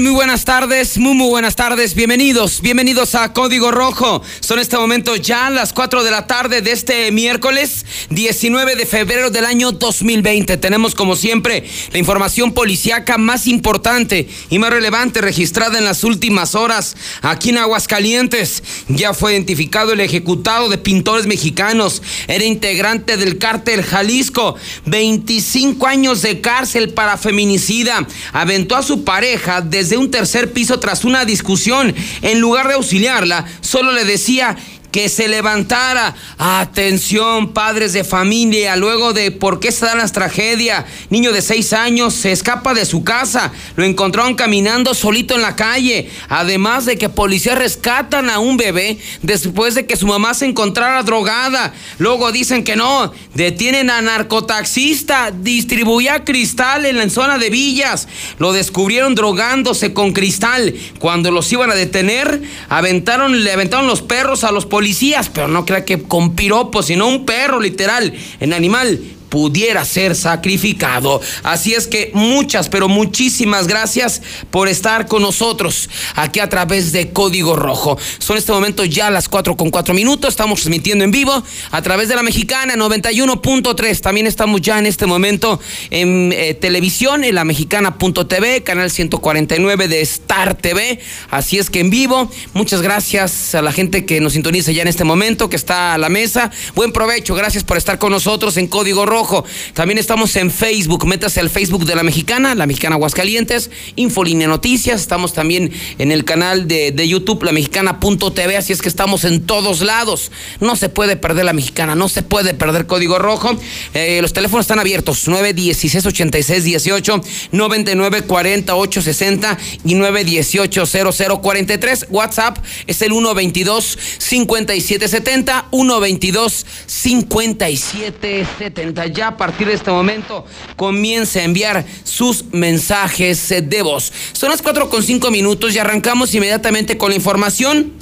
Muy buenas tardes, muy muy buenas tardes. Bienvenidos, bienvenidos a Código Rojo. Son este momento ya las 4 de la tarde de este miércoles 19 de febrero del año 2020. Tenemos como siempre la información policíaca más importante y más relevante registrada en las últimas horas aquí en Aguascalientes. Ya fue identificado el ejecutado de pintores mexicanos. Era integrante del cártel Jalisco. 25 años de cárcel para feminicida. Aventó a su pareja desde un tercer piso tras una discusión. En lugar de auxiliarla, solo le decía que se levantara. Atención, padres de familia, luego de por qué se dan las tragedias. Niño de seis años se escapa de su casa, lo encontraron caminando solito en la calle. Además de que policías rescatan a un bebé después de que su mamá se encontrara drogada. Luego dicen que no, detienen a narcotaxista, distribuía cristal en la zona de Villas. Lo descubrieron drogándose con cristal. Cuando los iban a detener, aventaron, le aventaron los perros a los policías policías, pero no crea que con piropos, sino un perro literal, en animal pudiera ser sacrificado. Así es que muchas, pero muchísimas gracias por estar con nosotros aquí a través de Código Rojo. Son este momento ya las 4 con 4 minutos. Estamos transmitiendo en vivo a través de la mexicana 91.3. También estamos ya en este momento en eh, televisión, en la mexicana.tv, canal 149 de Star TV. Así es que en vivo, muchas gracias a la gente que nos sintoniza ya en este momento, que está a la mesa. Buen provecho, gracias por estar con nosotros en Código Rojo. También estamos en Facebook. Métase al Facebook de la Mexicana, la Mexicana Aguascalientes, Infolínea Noticias. Estamos también en el canal de, de YouTube, la mexicana.tv. Así es que estamos en todos lados. No se puede perder la Mexicana, no se puede perder Código Rojo. Eh, los teléfonos están abiertos: 916 86 18, 99 48 60 y 918 0043. WhatsApp es el 122 57 70, 122 57 70 ya a partir de este momento comience a enviar sus mensajes de voz. Son las 4 con 5 minutos y arrancamos inmediatamente con la información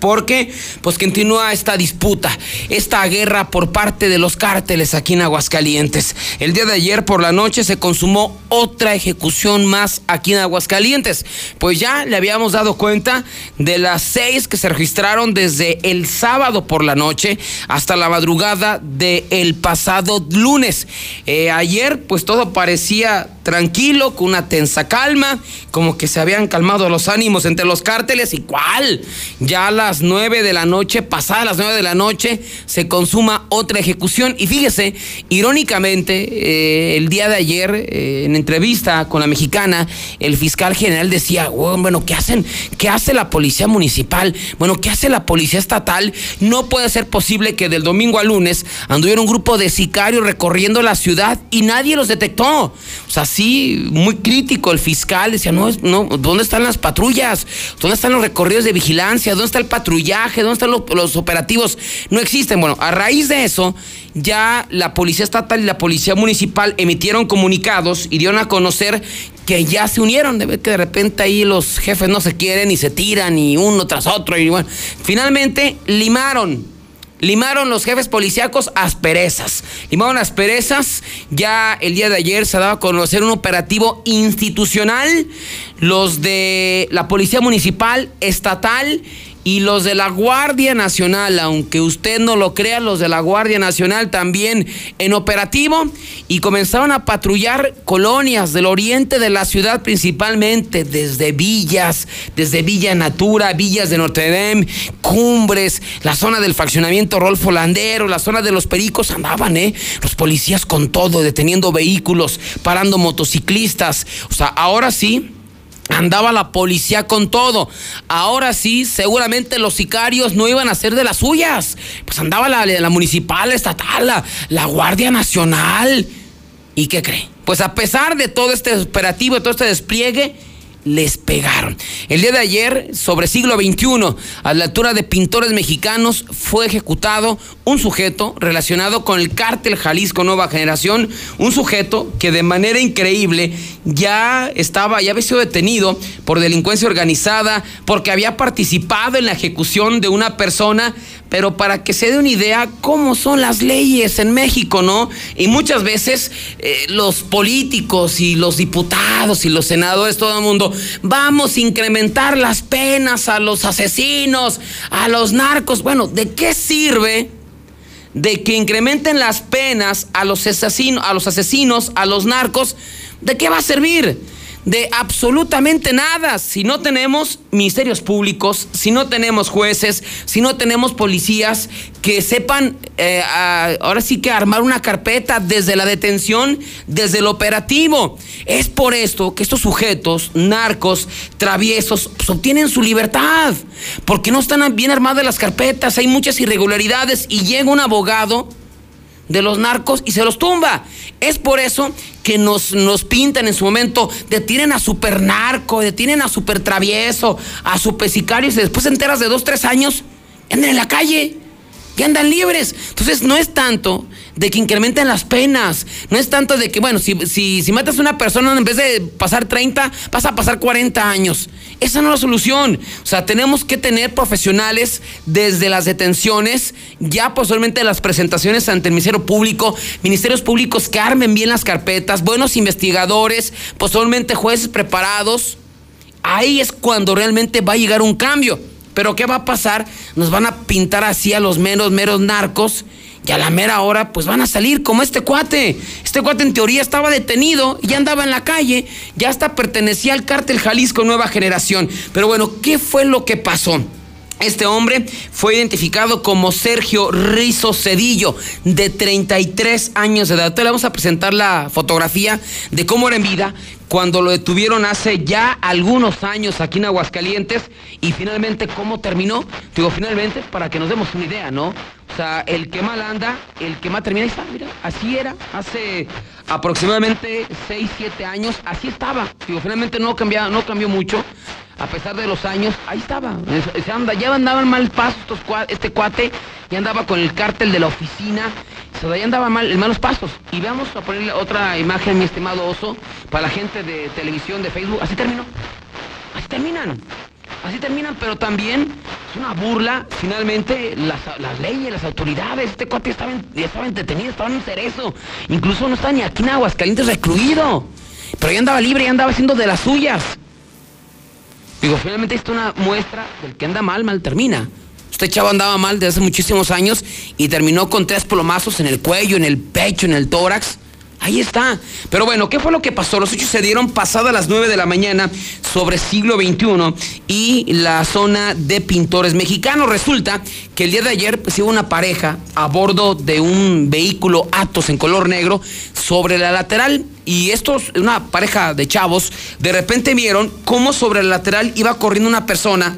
porque pues continúa esta disputa, esta guerra por parte de los cárteles aquí en Aguascalientes. El día de ayer por la noche se consumó otra ejecución más aquí en Aguascalientes, pues ya le habíamos dado cuenta de las seis que se registraron desde el sábado por la noche hasta la madrugada del pasado lunes. Eh, ayer pues todo parecía tranquilo, con una tensa calma, como que se habían calmado los ánimos entre los cárteles y cuál, ya las nueve de la noche, pasadas las nueve de la noche, se consuma otra ejecución. Y fíjese, irónicamente, eh, el día de ayer, eh, en entrevista con la mexicana, el fiscal general decía, bueno, ¿qué hacen? ¿Qué hace la policía municipal? Bueno, ¿qué hace la policía estatal? No puede ser posible que del domingo al lunes anduviera un grupo de sicarios recorriendo la ciudad y nadie los detectó. O sea, sí, muy crítico el fiscal, decía, no, no, ¿dónde están las patrullas? ¿Dónde están los recorridos de vigilancia? ¿Dónde está el patrullaje? ¿Dónde están los, operativos? No existen. Bueno, a raíz de eso, ya la Policía Estatal y la Policía Municipal emitieron comunicados y dieron a conocer que ya se unieron, de ver que de repente ahí los jefes no se quieren y se tiran y uno tras otro y bueno, finalmente limaron limaron los jefes policíacos asperezas. Limaron asperezas. Ya el día de ayer se daba a conocer un operativo institucional. Los de la Policía Municipal, Estatal y los de la Guardia Nacional, aunque usted no lo crea, los de la Guardia Nacional también en operativo y comenzaron a patrullar colonias del oriente de la ciudad principalmente, desde villas, desde Villa Natura, villas de Notre Dame, cumbres, la zona del fraccionamiento Rolfo Landero, la zona de los pericos, andaban, ¿eh? Los policías con todo, deteniendo vehículos, parando motociclistas. O sea, ahora sí andaba la policía con todo. Ahora sí, seguramente los sicarios no iban a ser de las suyas. Pues andaba la, la municipal, estatal, la, la Guardia Nacional. ¿Y qué cree? Pues a pesar de todo este operativo, de todo este despliegue, les pegaron. El día de ayer, sobre siglo XXI, a la altura de pintores mexicanos, fue ejecutado un sujeto relacionado con el cártel Jalisco Nueva Generación, un sujeto que de manera increíble ya estaba, ya había sido detenido por delincuencia organizada, porque había participado en la ejecución de una persona pero para que se dé una idea cómo son las leyes en México, ¿no? Y muchas veces eh, los políticos y los diputados y los senadores, todo el mundo, vamos a incrementar las penas a los asesinos, a los narcos. Bueno, ¿de qué sirve? de que incrementen las penas a los asesinos, a los asesinos, a los narcos, ¿de qué va a servir? De absolutamente nada si no tenemos ministerios públicos, si no tenemos jueces, si no tenemos policías que sepan eh, ahora sí que armar una carpeta desde la detención, desde el operativo. Es por esto que estos sujetos, narcos, traviesos, pues, obtienen su libertad, porque no están bien armadas las carpetas, hay muchas irregularidades y llega un abogado de los narcos y se los tumba. Es por eso que nos, nos pintan en su momento, detienen a super narco, detienen a super travieso, a super sicario y después enteras de dos, tres años, andan en la calle, y andan libres. Entonces no es tanto de que incrementen las penas. No es tanto de que, bueno, si, si, si matas a una persona en vez de pasar 30, vas a pasar 40 años. Esa no es la solución. O sea, tenemos que tener profesionales desde las detenciones, ya posiblemente las presentaciones ante el Ministerio Público, ministerios públicos que armen bien las carpetas, buenos investigadores, posiblemente jueces preparados. Ahí es cuando realmente va a llegar un cambio. Pero ¿qué va a pasar? Nos van a pintar así a los meros, meros narcos y a la mera hora, pues van a salir como este cuate. Este cuate en teoría estaba detenido ya andaba en la calle, ya hasta pertenecía al cártel Jalisco Nueva Generación. Pero bueno, ¿qué fue lo que pasó? Este hombre fue identificado como Sergio Rizo Cedillo, de 33 años de edad. Entonces le vamos a presentar la fotografía de cómo era en vida cuando lo detuvieron hace ya algunos años aquí en Aguascalientes y finalmente cómo terminó. Digo, finalmente, para que nos demos una idea, ¿no? O sea, el que mal anda, el que mal termina, ahí está, mira, así era, hace aproximadamente 6, 7 años, así estaba. Digo, finalmente no, cambió, no cambió mucho, a pesar de los años, ahí estaba. Se anda, ya andaban mal paso este cuate, ya andaba con el cártel de la oficina, ya andaba mal, en malos pasos. Y vamos a ponerle otra imagen, mi estimado oso, para la gente de televisión, de Facebook, así terminó. Así terminan. Así terminan, pero también es una burla, finalmente, las, leyes, las autoridades. Este cuate estaba, estaba entretenido, estaba en cerezo. Incluso no está ni aquí en Aguascalientes recluido. Pero ya andaba libre, ya andaba haciendo de las suyas. Digo, finalmente esto es una muestra del que anda mal, mal termina. Este chavo andaba mal desde hace muchísimos años y terminó con tres plomazos en el cuello, en el pecho, en el tórax. Ahí está. Pero bueno, ¿qué fue lo que pasó? Los hechos se dieron pasadas las 9 de la mañana sobre siglo XXI y la zona de pintores mexicanos. Resulta que el día de ayer pues iba una pareja a bordo de un vehículo Atos en color negro sobre la lateral y estos, una pareja de chavos, de repente vieron cómo sobre la lateral iba corriendo una persona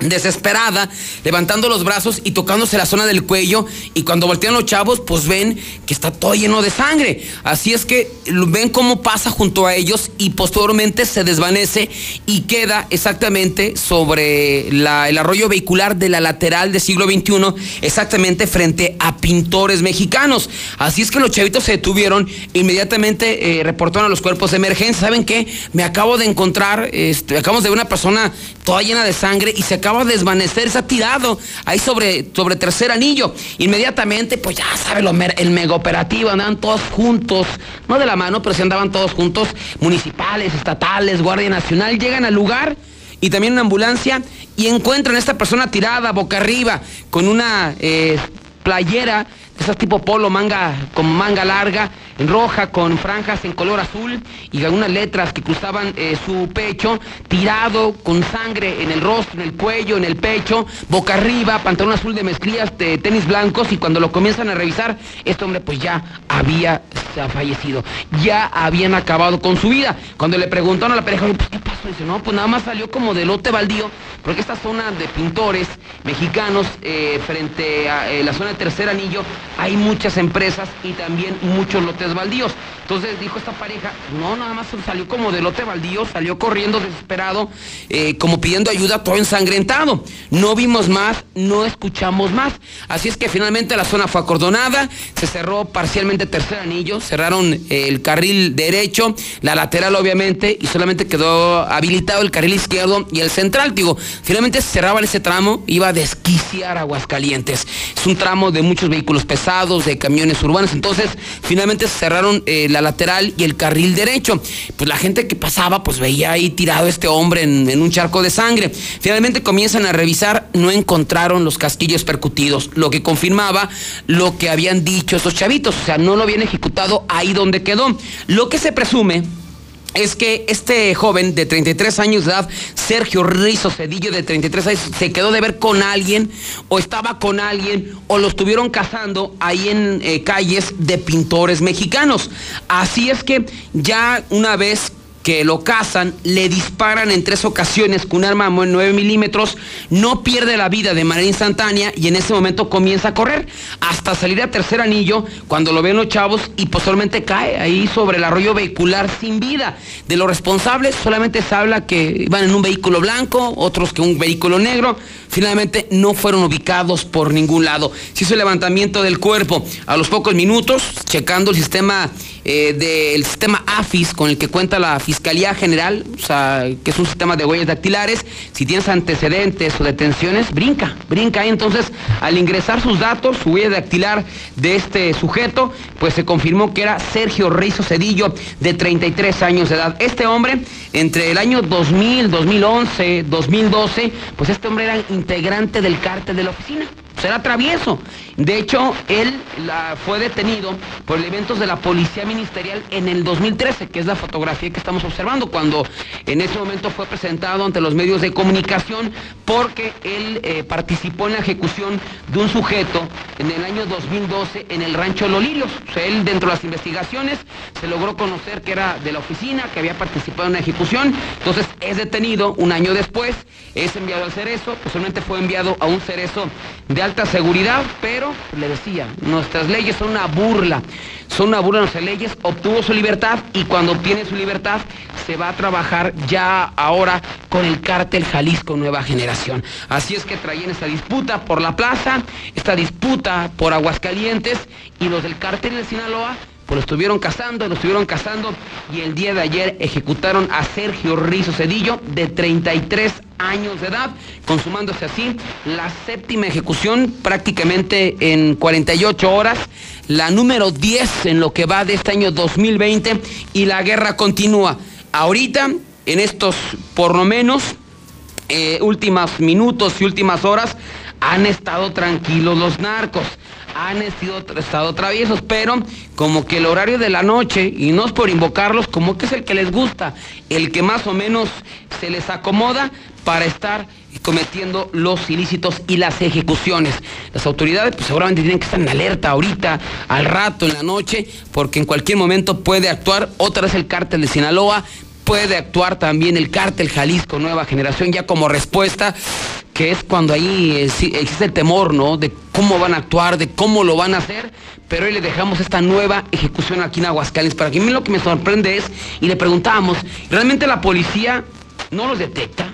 desesperada, levantando los brazos y tocándose la zona del cuello y cuando voltean los chavos pues ven que está todo lleno de sangre. Así es que ven cómo pasa junto a ellos y posteriormente se desvanece y queda exactamente sobre el arroyo vehicular de la lateral del siglo XXI, exactamente frente a pintores mexicanos. Así es que los chavitos se detuvieron, inmediatamente eh, reportaron a los cuerpos de emergencia. ¿Saben qué? Me acabo de encontrar, este, acabamos de ver una persona toda llena de sangre y se acaba acaba de desvanecer, está tirado ahí sobre, sobre tercer anillo. Inmediatamente, pues ya sabe, el mega operativo, andaban todos juntos, no de la mano, pero sí andaban todos juntos, municipales, estatales, Guardia Nacional, llegan al lugar y también una ambulancia y encuentran a esta persona tirada boca arriba con una eh, playera esas tipo polo, manga con manga larga, en roja, con franjas en color azul y algunas letras que cruzaban eh, su pecho, tirado con sangre en el rostro, en el cuello, en el pecho, boca arriba, pantalón azul de mezclillas, de tenis blancos y cuando lo comienzan a revisar, este hombre pues ya había fallecido, ya habían acabado con su vida. Cuando le preguntaron a la pareja, pues, ¿qué pasó? Dice, no, pues nada más salió como de lote baldío, porque esta zona de pintores mexicanos eh, frente a eh, la zona de Tercer Anillo hay muchas empresas y también muchos lotes baldíos. Entonces dijo esta pareja, no, nada más salió como de lote baldío, salió corriendo desesperado, eh, como pidiendo ayuda, todo ensangrentado. No vimos más, no escuchamos más. Así es que finalmente la zona fue acordonada, se cerró parcialmente tercer anillo, cerraron eh, el carril derecho, la lateral obviamente, y solamente quedó habilitado el carril izquierdo y el central. Digo, finalmente cerraban ese tramo, iba a desquiciar Aguascalientes. Es un tramo de muchos vehículos pesados, de camiones urbanos, entonces finalmente se cerraron eh, la lateral y el carril derecho. Pues la gente que pasaba, pues veía ahí tirado este hombre en, en un charco de sangre. Finalmente comienzan a revisar, no encontraron los casquillos percutidos, lo que confirmaba lo que habían dicho estos chavitos, o sea, no lo habían ejecutado ahí donde quedó. Lo que se presume es que este joven de 33 años de edad, Sergio Rizo Cedillo de 33 años, se quedó de ver con alguien o estaba con alguien o lo estuvieron cazando ahí en eh, calles de pintores mexicanos. Así es que ya una vez que lo cazan, le disparan en tres ocasiones con un arma de 9 milímetros, no pierde la vida de manera instantánea y en ese momento comienza a correr hasta salir a tercer anillo cuando lo ven los chavos y posteriormente cae ahí sobre el arroyo vehicular sin vida. De los responsables solamente se habla que iban en un vehículo blanco, otros que un vehículo negro, finalmente no fueron ubicados por ningún lado. Se hizo el levantamiento del cuerpo a los pocos minutos, checando el sistema eh, del sistema AFIS con el que cuenta la Fiscalía General, o sea, que es un sistema de huellas dactilares, si tienes antecedentes o detenciones, brinca, brinca. Entonces, al ingresar sus datos, su huella dactilar de este sujeto, pues se confirmó que era Sergio Rizo Cedillo, de 33 años de edad. Este hombre, entre el año 2000, 2011, 2012, pues este hombre era integrante del cártel de la oficina será travieso. De hecho, él fue detenido por elementos de la Policía Ministerial en el 2013, que es la fotografía que estamos observando, cuando en ese momento fue presentado ante los medios de comunicación porque él eh, participó en la ejecución de un sujeto en el año 2012 en el rancho Lolirios. O sea, él dentro de las investigaciones se logró conocer que era de la oficina, que había participado en la ejecución, entonces es detenido un año después, es enviado al Cerezo, posiblemente fue enviado a un Cerezo de alta seguridad, pero le decía, nuestras leyes son una burla, son una burla nuestras leyes, obtuvo su libertad y cuando obtiene su libertad se va a trabajar ya ahora con el cártel Jalisco Nueva Generación. Así es que traían esta disputa por la plaza, esta disputa por Aguascalientes y los del cártel de Sinaloa pues lo estuvieron cazando, lo estuvieron cazando y el día de ayer ejecutaron a Sergio Rizo Cedillo de 33 años de edad, consumándose así la séptima ejecución prácticamente en 48 horas, la número 10 en lo que va de este año 2020 y la guerra continúa. Ahorita, en estos por lo menos eh, últimos minutos y últimas horas, han estado tranquilos los narcos han estado traviesos, pero como que el horario de la noche, y no es por invocarlos, como que es el que les gusta, el que más o menos se les acomoda para estar cometiendo los ilícitos y las ejecuciones. Las autoridades pues, seguramente tienen que estar en alerta ahorita, al rato, en la noche, porque en cualquier momento puede actuar otra vez el cártel de Sinaloa, puede actuar también el cártel Jalisco Nueva Generación ya como respuesta que es cuando ahí existe el temor, ¿no? De cómo van a actuar, de cómo lo van a hacer, pero hoy le dejamos esta nueva ejecución aquí en Aguascalientes. Para que a mí lo que me sorprende es, y le preguntábamos, ¿realmente la policía no los detecta?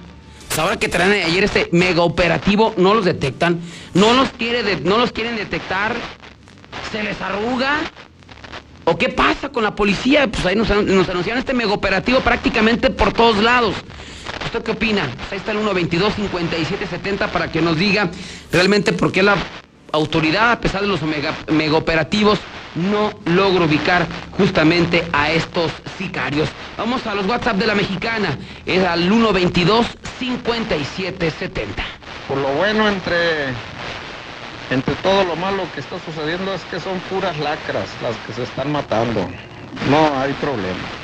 Pues ahora que traen ayer este mega operativo, no los detectan, no los, quiere no los quieren detectar, se les arruga. ¿O qué pasa con la policía? Pues ahí nos, nos anunciaron este mega operativo prácticamente por todos lados. ¿Usted qué opina? Pues ahí está el 122-5770 para que nos diga realmente por qué la autoridad, a pesar de los mega, operativos, no logra ubicar justamente a estos sicarios. Vamos a los WhatsApp de la mexicana, es al 122-5770. Por lo bueno entre, entre todo lo malo que está sucediendo es que son puras lacras las que se están matando. No hay problema.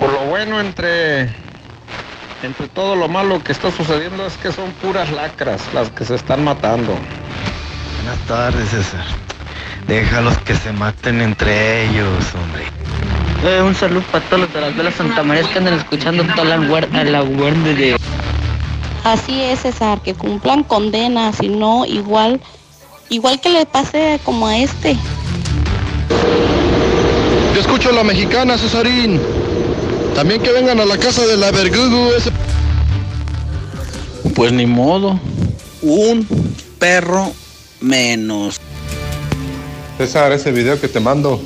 Por lo bueno entre, entre todo lo malo que está sucediendo es que son puras lacras las que se están matando. Buenas tardes, César. Déjalos que se maten entre ellos, hombre. Eh, un saludo para todos los de las velas Santa María que andan escuchando toda la guardia, la guardia de... Así es, César, que cumplan condenas, si no, igual, igual que le pase como a este. Yo escucho a la mexicana, Cesarín. También que vengan a la casa de la Vergugu. Ese... Pues ni modo. Un perro menos. César, ese video que te mando,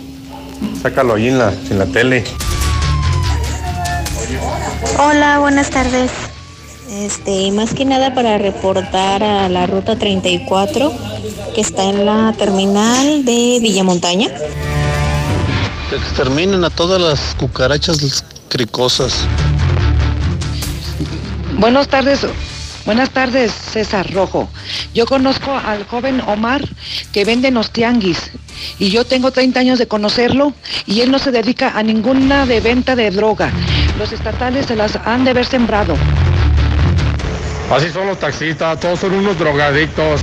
sácalo ahí en la, en la tele. Hola, buenas tardes. Este, más que nada para reportar a la ruta 34 que está en la terminal de Villamontaña. Que exterminen a todas las cucarachas cricosas. Buenas tardes, buenas tardes, César Rojo. Yo conozco al joven Omar que vende en los tianguis y yo tengo 30 años de conocerlo y él no se dedica a ninguna de venta de droga. Los estatales se las han de haber sembrado. Así son los taxistas, todos son unos drogadictos.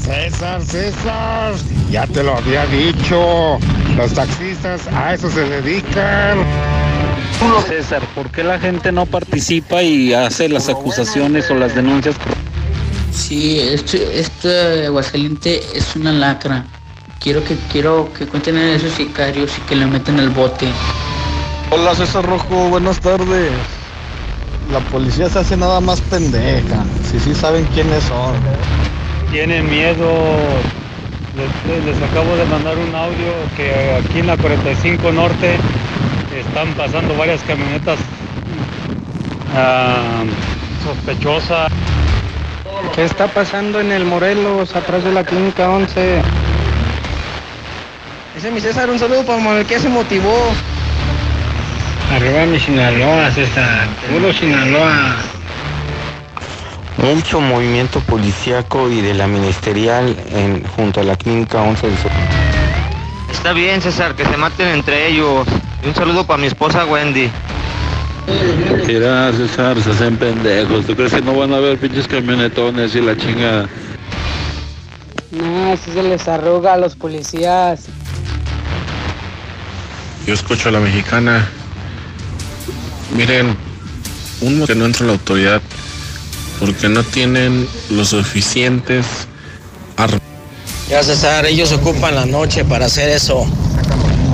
César, César, ya te lo había dicho. Los taxistas a eso se dedican. César, ¿por qué la gente no participa y hace las acusaciones o las denuncias? Sí, este, este Aguascaliente es una lacra. Quiero que quiero que cuenten a esos sicarios y que le meten el bote. Hola César Rojo, buenas tardes. La policía se hace nada más pendeja. Si sí saben quiénes son. Tienen miedo. Les, les acabo de mandar un audio que aquí en la 45 Norte están pasando varias camionetas ah, sospechosas. ¿Qué está pasando en el Morelos, atrás de la clínica 11? Ese es mi César, un saludo para Manuel que se motivó. Arriba mi Sinaloa, César, puro Sinaloa. Mucho movimiento policíaco y de la ministerial en, junto a la clínica 11 del Sur. Está bien, César, que se maten entre ellos. Y un saludo para mi esposa Wendy. Mira, César, se hacen pendejos. ¿Tú crees que no van a ver pinches camionetones y la chingada? No, si se les arruga a los policías. Yo escucho a la mexicana. Miren, uno que no entra a la autoridad porque no tienen los suficientes armas. Ya César, ellos ocupan la noche para hacer eso.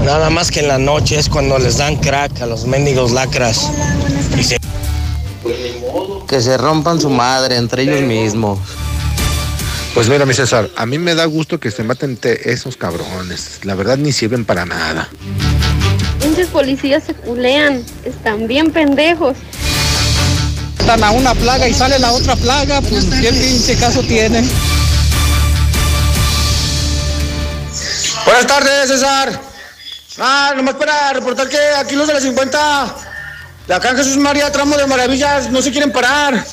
Nada más que en la noche es cuando les dan crack a los mendigos lacras. Y se... Que se rompan su madre entre ellos mismos. Pues mira, mi César, a mí me da gusto que se maten te- esos cabrones. La verdad ni sirven para nada. Pinches policías se culean, están bien pendejos. Están a una plaga y sale la otra plaga, pues qué pinche caso tiene. Buenas tardes, César. Ah, nomás para reportar que aquí los de la 50, de acá Jesús María, tramo de maravillas, no se quieren parar.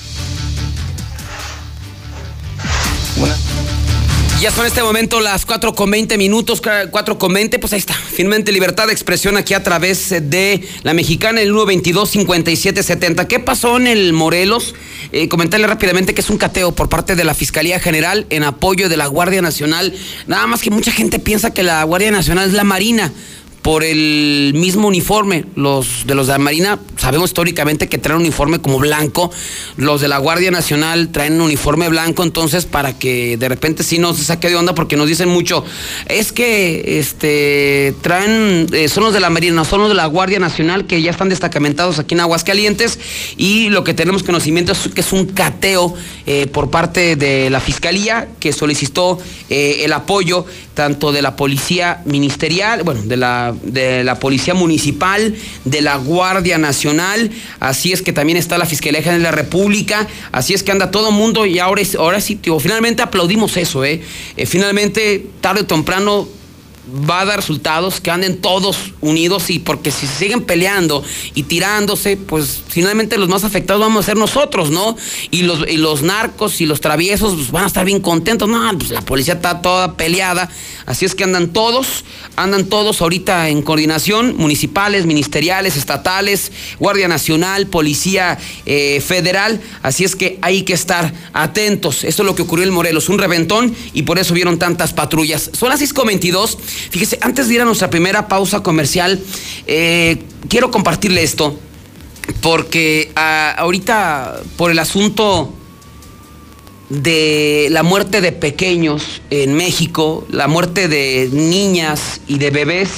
Ya son este momento las 4 con 20 minutos, 4 con 20, pues ahí está. Finalmente libertad de expresión aquí a través de la mexicana, el 122-5770. ¿Qué pasó en el Morelos? Eh, comentarle rápidamente que es un cateo por parte de la Fiscalía General en apoyo de la Guardia Nacional. Nada más que mucha gente piensa que la Guardia Nacional es la Marina por el mismo uniforme. Los de los de la Marina sabemos históricamente que traen un uniforme como blanco. Los de la Guardia Nacional traen un uniforme blanco, entonces para que de repente sí nos saque de onda porque nos dicen mucho, es que este traen, eh, son los de la Marina, son los de la Guardia Nacional que ya están destacamentados aquí en Aguascalientes y lo que tenemos conocimiento es que es un cateo eh, por parte de la Fiscalía que solicitó eh, el apoyo tanto de la Policía Ministerial, bueno, de la, de la Policía Municipal, de la Guardia Nacional, así es que también está la Fiscalía de la República, así es que anda todo mundo y ahora, es- ahora sí, tío, finalmente aplaudimos eso, ¿eh? Eh, Finalmente, tarde o temprano va a dar resultados que anden todos unidos y porque si siguen peleando y tirándose, pues finalmente los más afectados vamos a ser nosotros, ¿no? Y los, y los narcos y los traviesos pues, van a estar bien contentos. No, pues la policía está toda peleada. Así es que andan todos, andan todos ahorita en coordinación, municipales, ministeriales, estatales, Guardia Nacional, Policía eh, Federal. Así es que hay que estar atentos. Esto es lo que ocurrió en Morelos, un reventón y por eso vieron tantas patrullas. Son las 6.22. Fíjese, antes de ir a nuestra primera pausa comercial, eh, quiero compartirle esto. porque ah, ahorita por el asunto de la muerte de pequeños en México, la muerte de niñas y de bebés,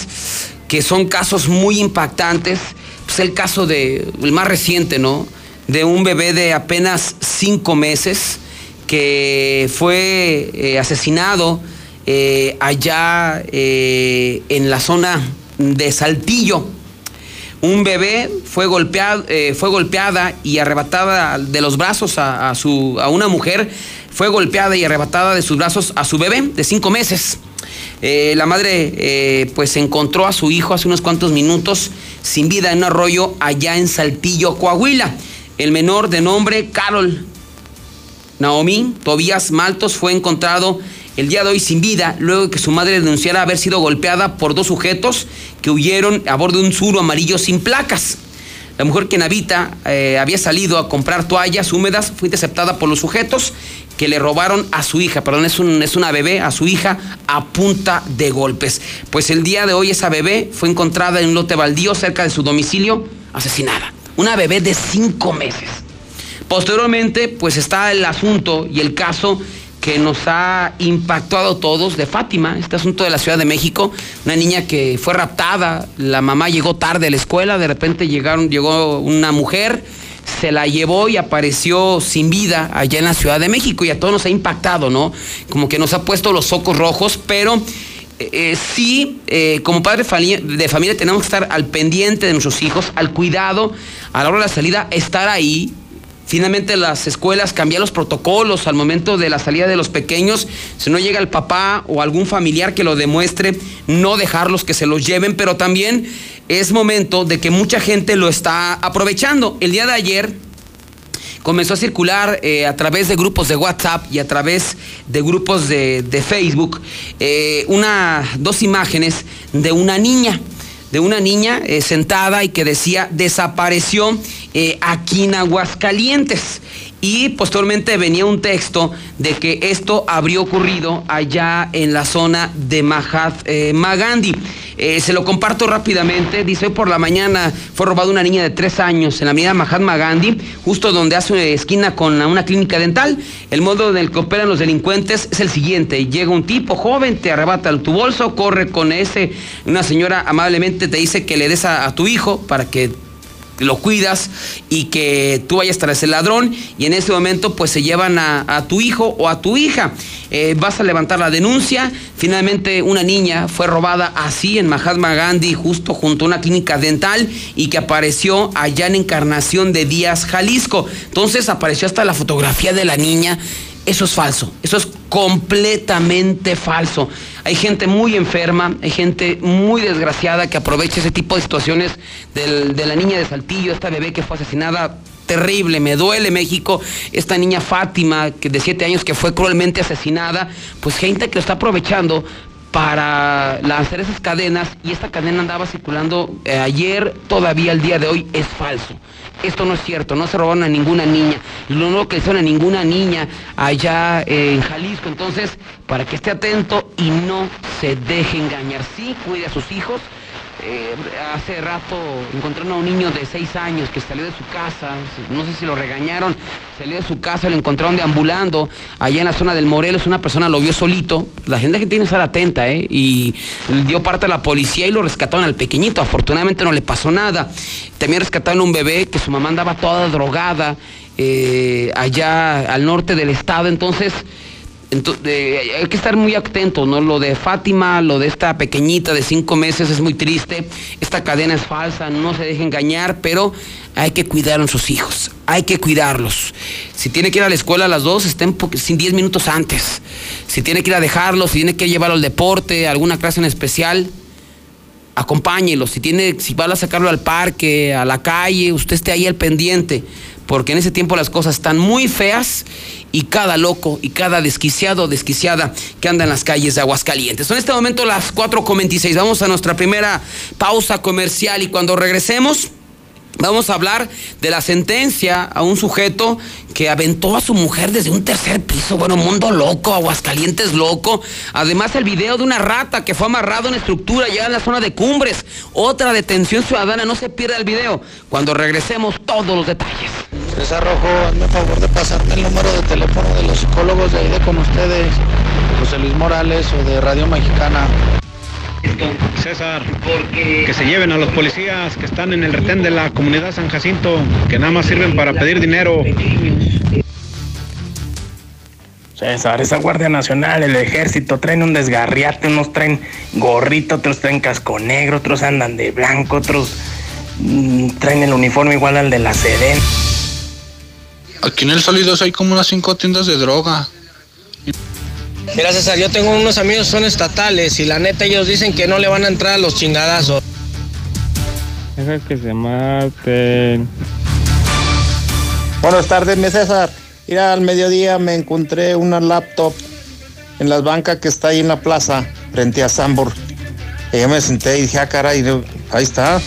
que son casos muy impactantes, pues el caso de, el más reciente, ¿no? De un bebé de apenas cinco meses que fue eh, asesinado eh, allá eh, en la zona de Saltillo. Un bebé fue, golpeado, fue golpeada y arrebatada de los brazos a, su, a una mujer, fue golpeada y arrebatada de sus brazos a su bebé de cinco meses. la madre pues encontró a su hijo hace unos cuantos minutos sin vida en un arroyo allá en Saltillo, Coahuila. El menor de nombre Carol Naomi Tobías Maltos fue encontrado el día de hoy sin vida, luego de que su madre denunciara haber sido golpeada por dos sujetos que huyeron a bordo de un suro amarillo sin placas. La mujer quien habita eh, había salido a comprar toallas húmedas, fue interceptada por los sujetos que le robaron a su hija, perdón, es, un, es una bebé, a su hija, a punta de golpes. Pues el día de hoy esa bebé fue encontrada en un lote baldío cerca de su domicilio, asesinada. Una bebé de cinco meses. Posteriormente, pues está el asunto y el caso que nos ha impactado a todos de Fátima, este asunto de la Ciudad de México, una niña que fue raptada, la mamá llegó tarde a la escuela, de repente llegaron, llegó una mujer, se la llevó y apareció sin vida allá en la Ciudad de México y a todos nos ha impactado, ¿no? Como que nos ha puesto los ojos rojos, pero eh, sí, eh, como padre de familia tenemos que estar al pendiente de nuestros hijos, al cuidado, a la hora de la salida, estar ahí, Finalmente las escuelas cambian los protocolos al momento de la salida de los pequeños. Si no llega el papá o algún familiar que lo demuestre, no dejarlos que se los lleven, pero también es momento de que mucha gente lo está aprovechando. El día de ayer comenzó a circular eh, a través de grupos de WhatsApp y a través de grupos de, Facebook eh, una, dos imágenes de una niña de una niña eh, sentada y que decía desapareció eh, aquí en Aguascalientes. Y posteriormente venía un texto de que esto habría ocurrido allá en la zona de Mahat eh. Eh, se lo comparto rápidamente. Dice, hoy por la mañana fue robada una niña de tres años en la avenida Mahatma Gandhi, justo donde hace una esquina con una clínica dental. El modo en el que operan los delincuentes es el siguiente. Llega un tipo joven, te arrebata tu bolso, corre con ese. Una señora amablemente te dice que le des a tu hijo para que lo cuidas y que tú vayas tras el ladrón y en ese momento pues se llevan a, tu hijo o a tu hija. Eh, vas a levantar la denuncia. Finalmente una niña fue robada así en Mahatma Gandhi justo junto a una clínica dental y que apareció allá en Encarnación de Díaz, Jalisco. Entonces apareció hasta la fotografía de la niña eso es falso, eso es completamente falso. Hay gente muy enferma, hay gente muy desgraciada que aprovecha ese tipo de situaciones de la niña de Saltillo, esta bebé que fue asesinada terrible, me duele México, esta niña Fátima, que de siete años que fue cruelmente asesinada, pues gente que lo está aprovechando para lanzar esas cadenas y esta cadena andaba circulando eh, ayer, todavía el día de hoy es falso. Esto no es cierto, no se robaron a ninguna niña, no que hicieron a ninguna niña allá en Jalisco. Entonces, para que esté atento y no se deje engañar, sí, cuide a sus hijos, eh, hace rato encontraron a un niño de seis años que salió de su casa, no sé si lo regañaron, salió de su casa, lo encontraron deambulando allá en la zona del Morelos, una persona lo vio solito, la gente que tiene que estar atenta, ¿eh? Y dio parte a la policía y lo rescataron al pequeñito, afortunadamente no le pasó nada. También rescataron a un bebé que su mamá andaba toda drogada eh, allá al norte del estado, entonces hay que estar muy atentos, ¿no? Lo de Fátima, lo de esta pequeñita de cinco meses es muy triste. Esta cadena es falsa, no se deje engañar, pero hay que cuidar a sus hijos, hay que cuidarlos. Si tiene que ir a la escuela a las dos, estén sin diez minutos antes. Si tiene que ir a dejarlos, si tiene que llevarlo al deporte, a alguna clase en especial, acompáñelo. Si tiene, si va a sacarlo al parque, a la calle, usted esté ahí al pendiente porque en ese tiempo las cosas están muy feas y cada loco y cada desquiciado o desquiciada que anda en las calles de Aguascalientes. En este momento las 4.26, vamos a nuestra primera pausa comercial y cuando regresemos Vamos a hablar de la sentencia a un sujeto que aventó a su mujer desde un tercer piso. Bueno, mundo loco, Aguascalientes loco. Además, el video de una rata que fue amarrado en estructura ya en la zona de Cumbres. Otra detención ciudadana. No se pierda el video. Cuando regresemos, todos los detalles. César Rojo, hazme favor de pasarme el número de teléfono de los psicólogos de ahí de con ustedes. José Luis Morales o de Radio Mexicana. César, que se lleven a los policías que están en el retén de la comunidad San Jacinto, que nada más sirven para pedir dinero. César, esa Guardia Nacional, el ejército, traen un desgarriate, unos traen gorrito, otros traen casco negro, otros andan de blanco, otros mm, traen el uniforme igual al de la Seden. Aquí en el Sólidos hay como unas cinco tiendas de droga. Mira César, yo tengo unos amigos que son estatales y la neta ellos dicen que no le van a entrar a los chingadazos. Deja que se maten. Buenas tardes, mi César. Mira, al mediodía me encontré una laptop en las bancas que está ahí en la plaza, frente a Sambor. Y yo me senté y dije, ah, caray, ahí está.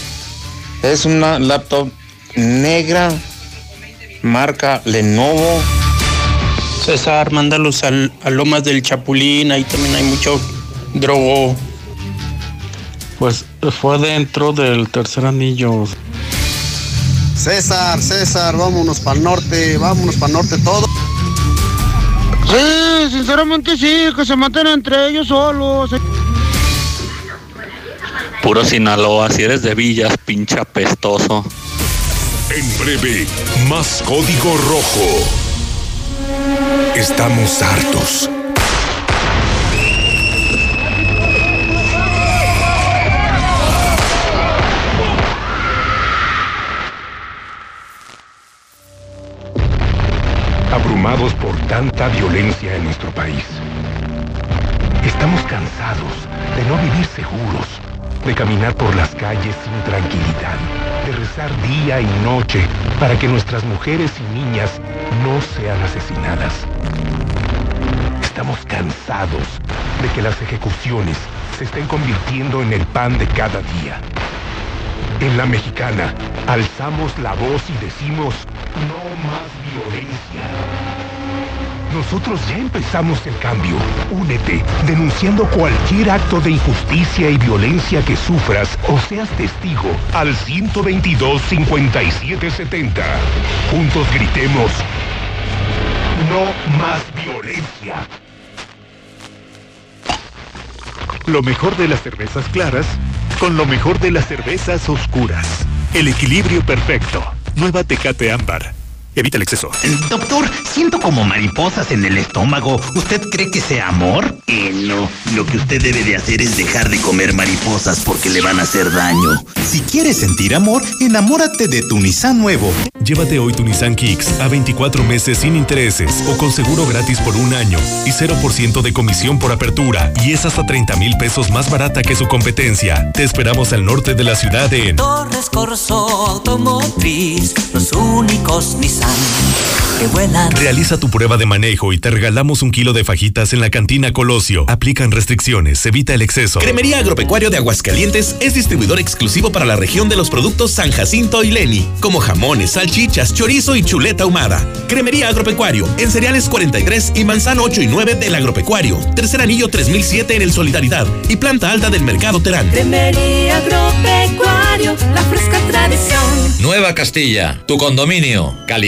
Es una laptop negra, marca Lenovo. César, mándalos al, a Lomas del Chapulín, ahí también hay mucho drogo. Pues fue dentro del tercer anillo. César, César, vámonos para el norte, vámonos para el norte todo. Sí, sinceramente sí, que se maten entre ellos solos. Puro Sinaloa, si eres de Villas, pinche apestoso. En breve, más código rojo. Estamos hartos. Abrumados por tanta violencia en nuestro país. Estamos cansados de no vivir seguros, de caminar por las calles sin tranquilidad, de rezar día y noche para que nuestras mujeres y niñas no sean asesinadas. Estamos cansados de que las ejecuciones se estén convirtiendo en el pan de cada día. En la mexicana, alzamos la voz y decimos, no más violencia. Nosotros ya empezamos el cambio. Únete, denunciando cualquier acto de injusticia y violencia que sufras o seas testigo al 122 5770. Juntos gritemos, no más violencia. Lo mejor de las cervezas claras con lo mejor de las cervezas oscuras. El equilibrio perfecto. Nueva Tecate Ámbar. Evita el exceso. Doctor, siento como mariposas en el estómago. ¿Usted cree que sea amor? Eh, no. Lo que usted debe de hacer es dejar de comer mariposas porque le van a hacer daño. Si quieres sentir amor, enamórate de tu Nissan nuevo. Llévate hoy tu Nissan Kicks a 24 meses sin intereses o con seguro gratis por un año y 0% de comisión por apertura y es hasta 30 mil pesos más barata que su competencia. Te esperamos al norte de la ciudad en Torres Corso Automotriz, los únicos Nissan que vuelan. Realiza tu prueba de manejo y te regalamos un kilo de fajitas en la cantina Colosio. Aplican restricciones, evita el exceso. Cremería Agropecuario de Aguascalientes es distribuidor exclusivo para la región de los productos San Jacinto y Leni, como jamones, salchichas, chorizo y chuleta ahumada. Cremería Agropecuario, en cereales 43 y manzano 8 y 9 del Agropecuario. Tercer anillo 3007 en el Solidaridad y planta alta del Mercado Terán. Cremería Agropecuario, la fresca tradición. Nueva Castilla, tu condominio. Calidad,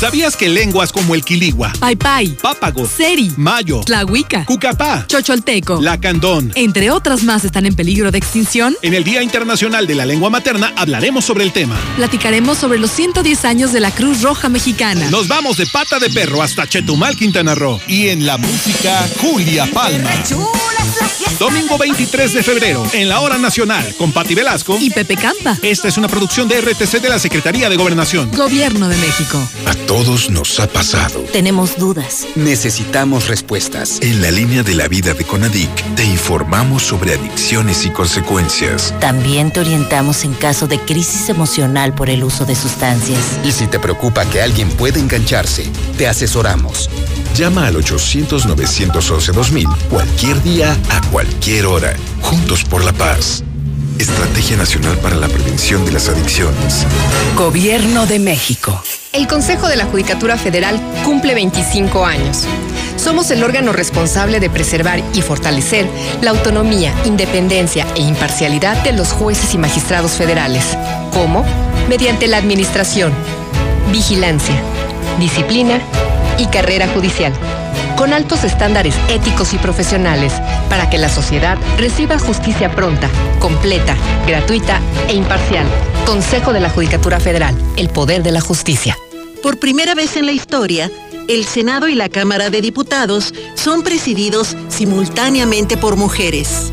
¿Sabías que lenguas como el quiligua, Paipai, pápago, Seri, mayo, Tlahuica, cucapá, Chocholteco, lacandón, entre otras más están en peligro de extinción? En el Día Internacional de la Lengua Materna hablaremos sobre el tema. Platicaremos sobre los 110 años de la Cruz Roja Mexicana. Nos vamos de pata de perro hasta Chetumal, Quintana Roo. Y en la música, Julia Palma. Domingo 23 de febrero, en la Hora Nacional, con Pati Velasco y Pepe Campa. Esta es una producción de RTC de la Secretaría de Gobernación. Gobierno de México. A todos nos ha pasado. Tenemos dudas. Necesitamos respuestas. En la línea de la vida de Conadic, te informamos sobre adicciones y consecuencias. También te orientamos en caso de crisis emocional por el uso de sustancias. Y si te preocupa que alguien pueda engancharse, te asesoramos. Llama al 800-911-2000 cualquier día, a cualquier hora. Juntos por la paz. Estrategia Nacional para la Prevención de las Adicciones. Gobierno de México. El Consejo de la Judicatura Federal cumple 25 años. Somos el órgano responsable de preservar y fortalecer la autonomía, independencia e imparcialidad de los jueces y magistrados federales. ¿Cómo? Mediante la administración, vigilancia, disciplina y carrera judicial, con altos estándares éticos y profesionales, para que la sociedad reciba justicia pronta, completa, gratuita e imparcial. Consejo de la Judicatura Federal, el poder de la justicia. Por primera vez en la historia, el Senado y la Cámara de Diputados son presididos simultáneamente por mujeres.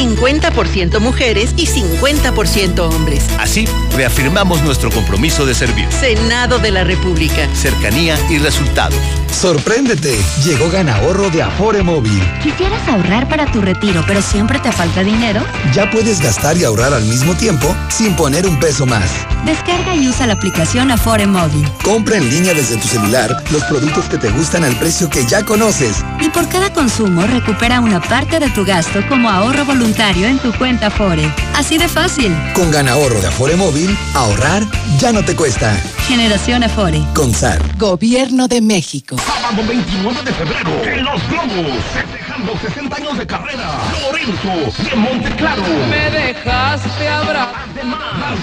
50% mujeres y 50% hombres. Así, reafirmamos nuestro compromiso de servir. Senado de la República. Cercanía y resultados. Sorpréndete, llegó Ganahorro de Afore Móvil. ¿Quisieras ahorrar para tu retiro, pero siempre te falta dinero? Ya puedes gastar y ahorrar al mismo tiempo sin poner un peso más. Descarga y usa la aplicación Afore Móvil. Compra en línea desde tu celular los productos que te gustan al precio que ya conoces. Y por cada consumo recupera una parte de tu gasto como ahorro voluntario en tu cuenta Afore. Así de fácil. Con Ganahorro de Afore Móvil, ahorrar ya no te cuesta. Generación Afore. Con SAR. Gobierno de México. Sábado 29 de febrero, en Los Globos, festejando 60 años de carrera, Lorenzo de Monteclaro. Me dejaste abrazar. Además,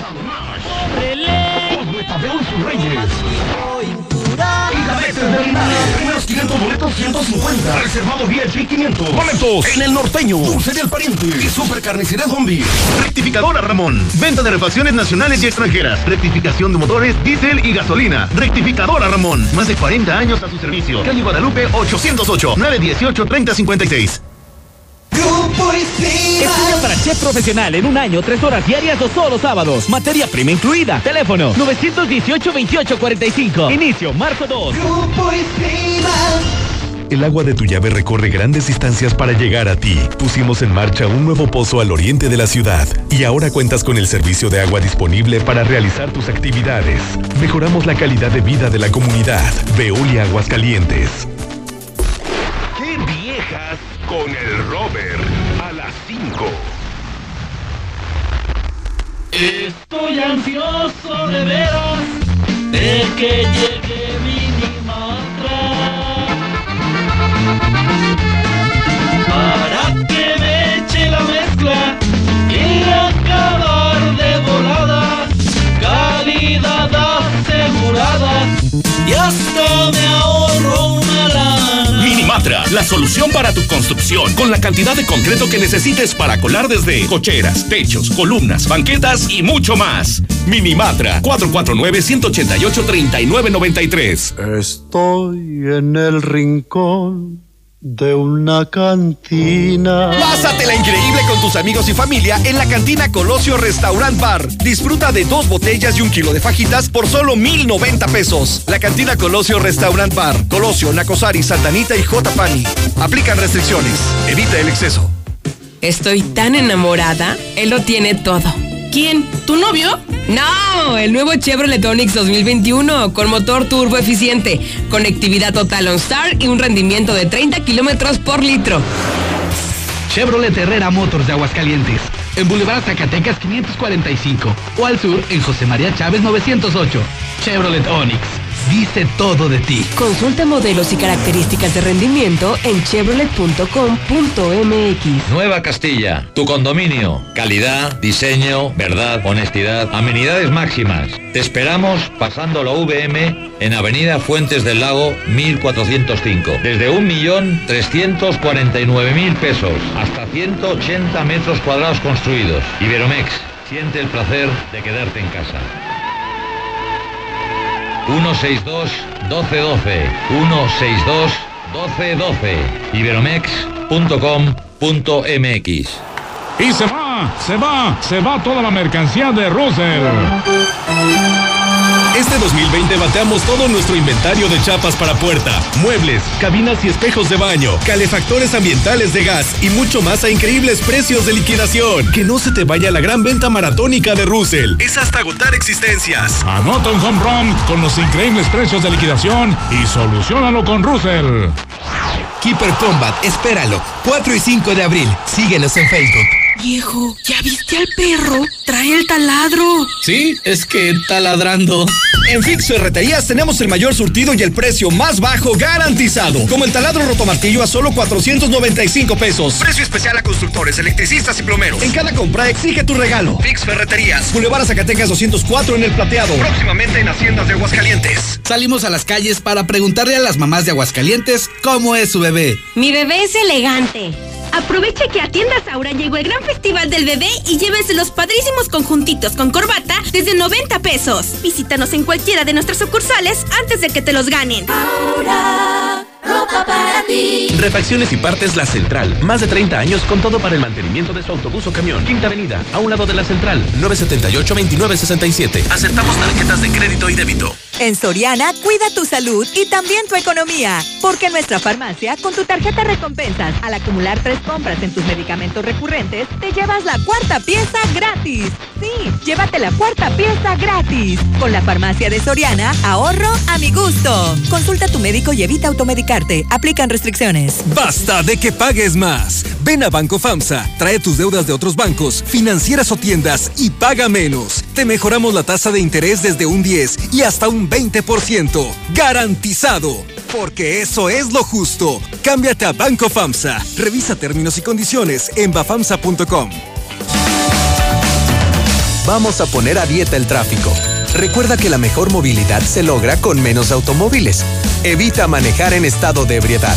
Cosme Tadeo y sus Reyes. Veces del Linares. Primeros 500 boletos 150. Reservado VIP 500. Boletos en el norteño. Dulce del Pariente. Y Super Carnicería Zombie. Rectificadora Ramón. Venta de refacciones nacionales y extranjeras. Rectificación de motores, diésel y gasolina. Rectificadora Ramón. Más de 40 años a su servicio. Calle Guadalupe 808 918 3056. Estudia para chef profesional en un año, tres horas diarias o solo sábados. Materia prima incluida. Teléfono 918-2845. Inicio marzo 2. El agua de tu llave recorre grandes distancias para llegar a ti. Pusimos en marcha un nuevo pozo al oriente de la ciudad y ahora cuentas con el servicio de agua disponible para realizar tus actividades. Mejoramos la calidad de vida de la comunidad. Veolia Aguascalientes. ¡Qué viejas con el Estoy ansioso de veras de que llegue Minimatra para que me eche la mezcla la solución para tu construcción con la cantidad de concreto que necesites para colar desde cocheras, techos, columnas, banquetas y mucho más. Minimatra, 449-188-3993. Estoy en el rincón de una cantina. Pásatela increíble con tus amigos y familia en la cantina Colosio Restaurant Bar. Disfruta de dos botellas y un kilo de fajitas por solo 1,090 pesos. La cantina Colosio Restaurant Bar. Colosio, Nacosari, Santanita y J. Pani. Aplican restricciones. Evita el exceso. Estoy tan enamorada. Él lo tiene todo. ¿Quién? ¿Tu novio? No, el nuevo Chevrolet Onix 2021 con motor turbo eficiente, conectividad total OnStar y un rendimiento de 30 kilómetros por litro. Chevrolet Herrera Motors de Aguascalientes. En Boulevard Zacatecas 545 o al sur en José María Chávez 908. Chevrolet Onix dice todo de ti. Consulta modelos y características de rendimiento en chevrolet.com.mx. Nueva Castilla, tu condominio. Calidad, diseño, verdad, honestidad, amenidades máximas. Te esperamos pasando la VM en Avenida Fuentes del Lago 1405. Desde 1.349.000 pesos hasta 180 metros cuadrados construidos. Iberomex, siente el placer de quedarte en casa. 162 1212 162 1212 iberomex.com.mx Y se va, se va, se va toda la mercancía de Russell. Este 2020 bateamos todo nuestro inventario de chapas para puerta, muebles, cabinas y espejos de baño, calefactores ambientales de gas y mucho más a increíbles precios de liquidación. Que no se te vaya la gran venta maratónica de Russell. Es hasta agotar existencias. Anota un home run con los increíbles precios de liquidación y solucionalo con Russell. Keeper Combat, espéralo. 4 y 5 de abril. Síguenos en Facebook. Viejo, ¿ya viste al perro? Trae el taladro. Sí, es que taladrando. En Fix Ferreterías tenemos el mayor surtido y el precio más bajo garantizado. Como el taladro rotomartillo a solo 495 pesos. Precio especial a constructores, electricistas y plomeros. En cada compra exige tu regalo. Fix Ferreterías. Boulevard Zacatecas 204 en el Plateado. Próximamente en Haciendas de Aguascalientes. Salimos a las calles para preguntarle a las mamás de Aguascalientes cómo es su bebé. Mi bebé es elegante. Aproveche que a Tiendas Aura llegó el gran festival del bebé y llévese los padrísimos conjuntitos con corbata desde 90 pesos. Visítanos en cualquiera de nuestras sucursales antes de que te los ganen. Aura, ropa para ti. Refacciones y partes La Central. Más de 30 años con todo para el mantenimiento de su autobús o camión. Quinta Avenida, a un lado de La Central. 978-2967. Aceptamos tarjetas de crédito y débito. En Soriana, cuida tu salud y también tu economía. Porque en nuestra farmacia, con tu tarjeta recompensas, al acumular tres compras en tus medicamentos recurrentes, te llevas la cuarta pieza gratis. Sí, llévate la cuarta pieza gratis. Con la farmacia de Soriana, ahorro a mi gusto. Consulta a tu médico y evita automedicarte. Aplican restricciones. Basta de que pagues más. Ven a Banco FAMSA, trae tus deudas de otros bancos, financieras o tiendas y paga menos. Te mejoramos la tasa de interés desde un 10 y hasta un 20%. Garantizado. Porque eso es lo justo. Cámbiate a Banco FAMSA. Revisa términos y condiciones en bafamsa.com. Vamos a poner a dieta el tráfico. Recuerda que la mejor movilidad se logra con menos automóviles. Evita manejar en estado de ebriedad.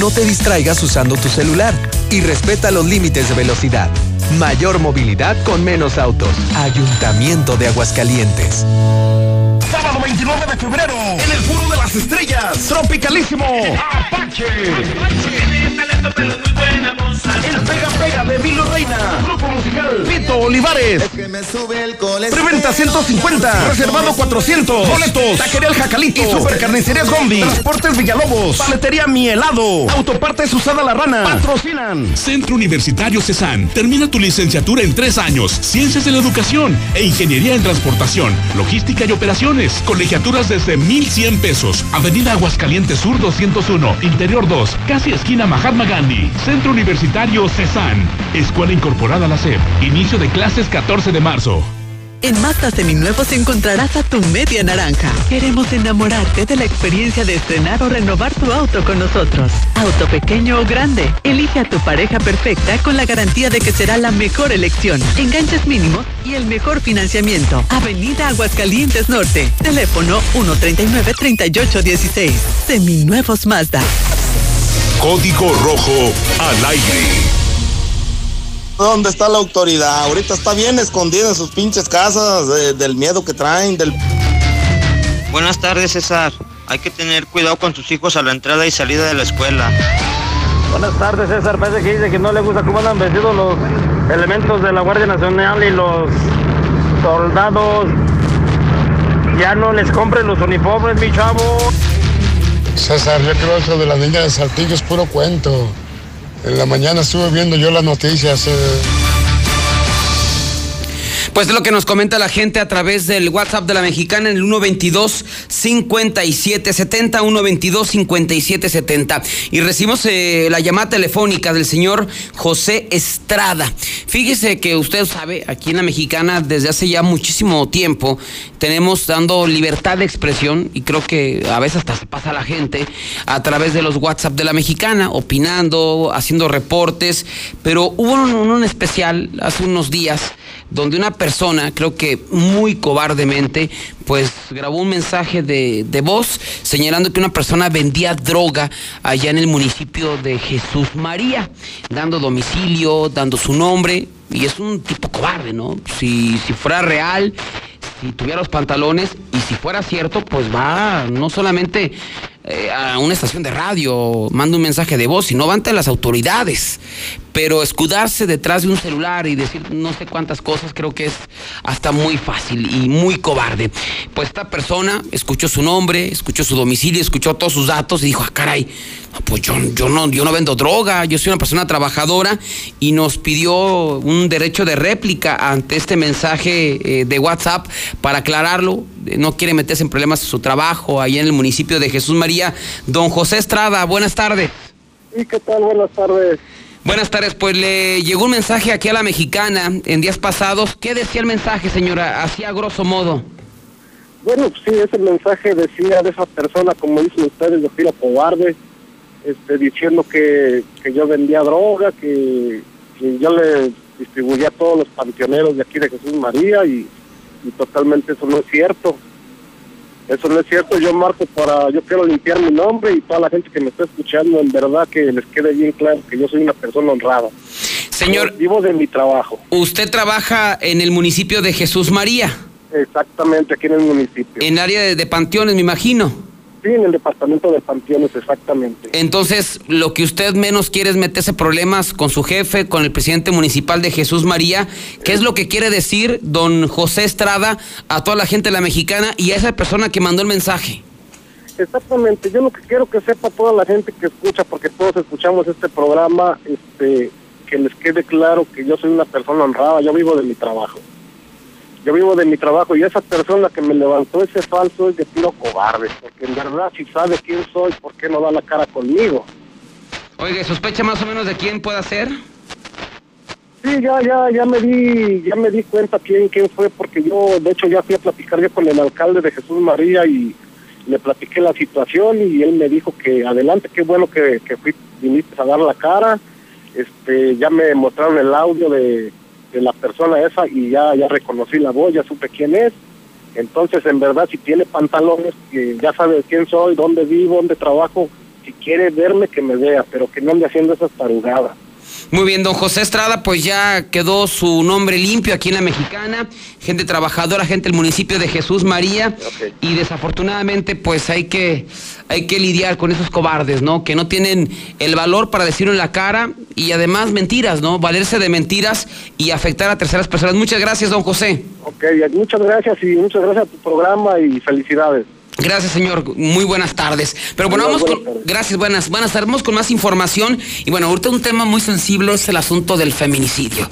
No te distraigas usando tu celular y respeta los límites de velocidad. Mayor movilidad con menos autos. Ayuntamiento de Aguascalientes. Sábado 29 de febrero, en el Foro de las Estrellas, Tropicalísimo, Apache. Olivares. Preventa 150, reservado 400. Boletos, Taquería El Jacalito y Supercarnicerías Gombi. Transportes Villalobos, Paletería Mi Helado, Autopartes Usada La Rana. Patrocinan. Centro Universitario CESAN. Termina tu licenciatura en tres años. Ciencias de la Educación e Ingeniería en Transportación, Logística y Operaciones. Colegiaturas desde 1,100 pesos. Avenida Aguascalientes Sur 201, Interior 2, casi esquina Mahatma Gandhi. Centro Universitario CESAN. Escuela Incorporada a la SEP. Inicio de clases 14 de marzo. En Mazda Seminuevos encontrarás a tu media naranja. Queremos enamorarte de la experiencia de estrenar o renovar tu auto con nosotros. Auto pequeño o grande, elige a tu pareja perfecta con la garantía de que será la mejor elección. Enganches mínimos y el mejor financiamiento. Avenida Aguascalientes Norte. Teléfono 139-3816. Seminuevos Mazda. Código Rojo al aire. ¿Dónde está la autoridad? Ahorita está bien escondida en sus pinches casas de- del miedo que traen, del... Buenas tardes, César. Hay que tener cuidado con sus hijos a la entrada y salida de la escuela. Buenas tardes, César. Parece que dice que no le gusta cómo andan vestidos los elementos de la Guardia Nacional y los soldados. Ya no les compren los uniformes, mi chavo. César, yo creo que eso de la niña de Saltillo es puro cuento. En la mañana estuve viendo yo las noticias. eh, Pues es lo que nos comenta la gente a través del WhatsApp de la mexicana en el 122 5770 122 5770 y recibimos eh, la llamada telefónica del señor José Estrada. Fíjese que usted sabe, aquí en la mexicana desde hace ya muchísimo tiempo tenemos dando libertad de expresión y creo que a veces hasta se pasa la gente a través de los WhatsApp de la mexicana, opinando, haciendo reportes, pero hubo un, especial hace unos días donde una persona, creo que muy cobardemente, pues grabó un mensaje de, de, voz señalando que una persona vendía droga allá en el municipio de Jesús María, dando domicilio, dando su nombre, y es un tipo cobarde, ¿no? Si, si fuera real, si tuviera los pantalones, y si fuera cierto, pues va no solamente eh, a una estación de radio, manda un mensaje de voz, sino va ante las autoridades. Pero escudarse detrás de un celular y decir no sé cuántas cosas, creo que es hasta muy fácil y muy cobarde. Pues esta persona escuchó su nombre, escuchó su domicilio, escuchó todos sus datos y dijo, ah, caray, pues yo, yo, no, yo no vendo droga, yo soy una persona trabajadora y nos pidió un derecho de réplica ante este mensaje eh, de WhatsApp para aclararlo. No quiere meterse en problemas su trabajo ahí en el municipio de Jesús María. Don José Estrada, buenas tardes. ¿Y qué tal? Buenas tardes. Buenas tardes, pues le llegó un mensaje aquí a la mexicana en días pasados. ¿Qué decía el mensaje, señora? Hacía grosso modo. Bueno, sí, ese mensaje decía de esa persona, como dicen ustedes, de fila cobarde, este, diciendo que, yo vendía droga, que, yo le distribuía a todos los panteoneros de aquí de Jesús María y, totalmente eso no es cierto. Eso no es cierto, yo marco para, yo quiero limpiar mi nombre y toda la gente que me está escuchando, en verdad que les quede bien claro que yo soy una persona honrada. Señor, vivo de mi trabajo. ¿Usted trabaja en el municipio de Jesús María? Exactamente, aquí en el municipio. En el área de, de Panteones, me imagino. Sí, en el departamento de Panteones, exactamente. Entonces, lo que usted menos quiere es meterse problemas con su jefe, con el presidente municipal de Jesús María. ¿Qué es lo que quiere decir don José Estrada a toda la gente de la mexicana y a esa persona que mandó el mensaje? Exactamente, yo lo que quiero que sepa toda la gente que escucha, porque todos escuchamos este programa, este, que les quede claro que yo soy una persona honrada, yo vivo de mi trabajo yo vivo de mi trabajo y esa persona que me levantó ese falso es de tiro cobarde, porque en verdad si sabe quién soy, ¿por qué no da la cara conmigo? Oiga, ¿sospecha más o menos de quién pueda ser? Sí, ya, ya, ya me di, ya me di cuenta quién, quién fue, porque yo, de hecho, ya fui a platicar yo con el alcalde de Jesús María y le platiqué la situación y él me dijo que adelante, qué bueno que, que fui, viniste a dar la cara, este, ya me mostraron el audio de, de la persona esa y ya, ya reconocí la voz, ya supe quién es. Entonces, en verdad, si tiene pantalones, que ya sabe quién soy, dónde vivo, dónde trabajo, si quiere verme, que me vea, pero que no ande haciendo esas tarugadas. Muy bien, don José Estrada, pues ya quedó su nombre limpio aquí en la Mexicana, gente trabajadora, gente del municipio de Jesús María, y desafortunadamente pues hay que, hay que lidiar con esos cobardes, ¿no? Que no tienen el valor para decirlo en la cara y además mentiras, ¿no? Valerse de mentiras y afectar a terceras personas. Muchas gracias, don José. Ok, muchas gracias y muchas gracias a tu programa y felicidades. Gracias, señor. Muy buenas tardes. Pero bueno, vamos con. Gracias, buenas. Buenas tardes. Vamos con más información. Y bueno, ahorita un tema muy sensible es el asunto del feminicidio.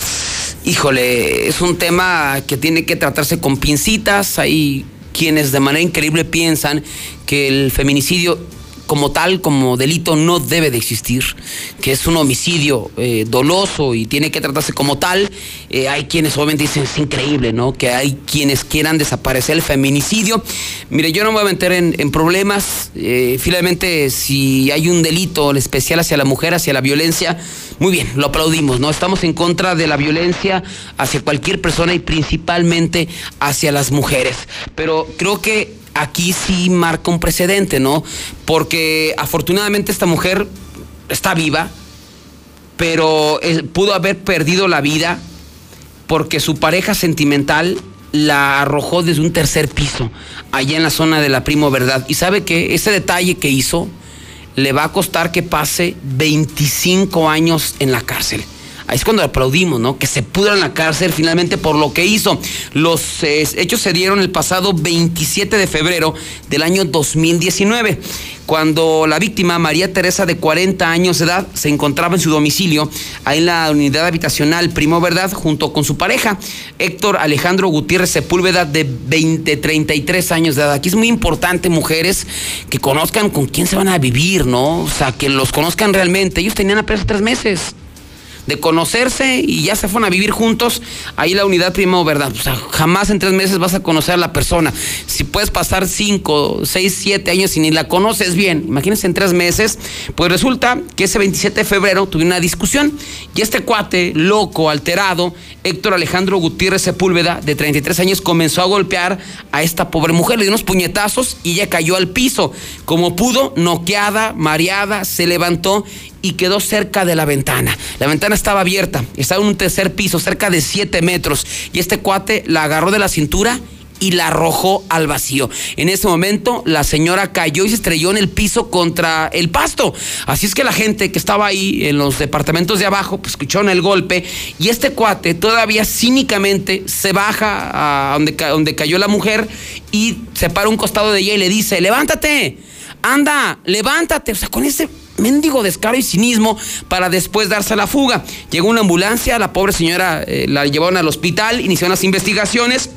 Híjole, es un tema que tiene que tratarse con pincitas. Hay quienes de manera increíble piensan que el feminicidio como tal, como delito, no debe de existir, que es un homicidio eh, doloso y tiene que tratarse como tal. Eh, hay quienes obviamente dicen es increíble, ¿no? Que hay quienes quieran desaparecer el feminicidio. Mire, yo no me voy a meter en, problemas. Eh, finalmente, si hay un delito especial hacia la mujer, hacia la violencia, muy bien, lo aplaudimos, ¿no? Estamos en contra de la violencia hacia cualquier persona y principalmente hacia las mujeres. Pero creo que aquí sí marca un precedente, ¿no? Porque afortunadamente esta mujer está viva, pero eh, pudo haber perdido la vida porque su pareja sentimental la arrojó desde un tercer piso, allá en la zona de la Primo Verdad. Y sabe que ese detalle que hizo le va a costar que pase 25 años en la cárcel. Ahí es cuando aplaudimos, ¿no? Que se pudra en la cárcel finalmente por lo que hizo. Los eh, hechos se dieron el pasado 27 de febrero del año 2019 cuando la víctima, María Teresa, de 40 años de edad, se encontraba en su domicilio, ahí en la unidad habitacional Primo Verdad, junto con su pareja, Héctor Alejandro Gutiérrez Sepúlveda, de 20, 33 años de edad. Aquí es muy importante, mujeres, que conozcan con quién se van a vivir, ¿no? O sea, que los conozcan realmente. Ellos tenían apenas tres meses de conocerse y ya se fueron a vivir juntos, ahí la unidad primo, ¿verdad? O sea, jamás en tres meses vas a conocer a la persona. Si puedes pasar cinco, seis, siete años y ni la conoces bien, imagínense en tres meses, pues resulta que ese 27 de febrero tuve una discusión y este cuate, loco, alterado, Héctor Alejandro Gutiérrez Sepúlveda, de 33 años, comenzó a golpear a esta pobre mujer, le dio unos puñetazos y ella cayó al piso. Como pudo, noqueada, mareada, se levantó y quedó cerca de la ventana. La ventana estaba abierta, estaba en un tercer piso, cerca de 7 metros, y este cuate la agarró de la cintura y la arrojó al vacío. En ese momento la señora cayó y se estrelló en el piso contra el pasto. Así es que la gente que estaba ahí en los departamentos de abajo, pues escucharon el golpe y este cuate todavía cínicamente se baja a donde, donde cayó la mujer y se para un costado de ella y le dice, levántate, anda, levántate. O sea, con ese mendigo descaro y cinismo para después darse a la fuga. Llegó una ambulancia, la pobre señora eh, la llevaron al hospital, iniciaron las investigaciones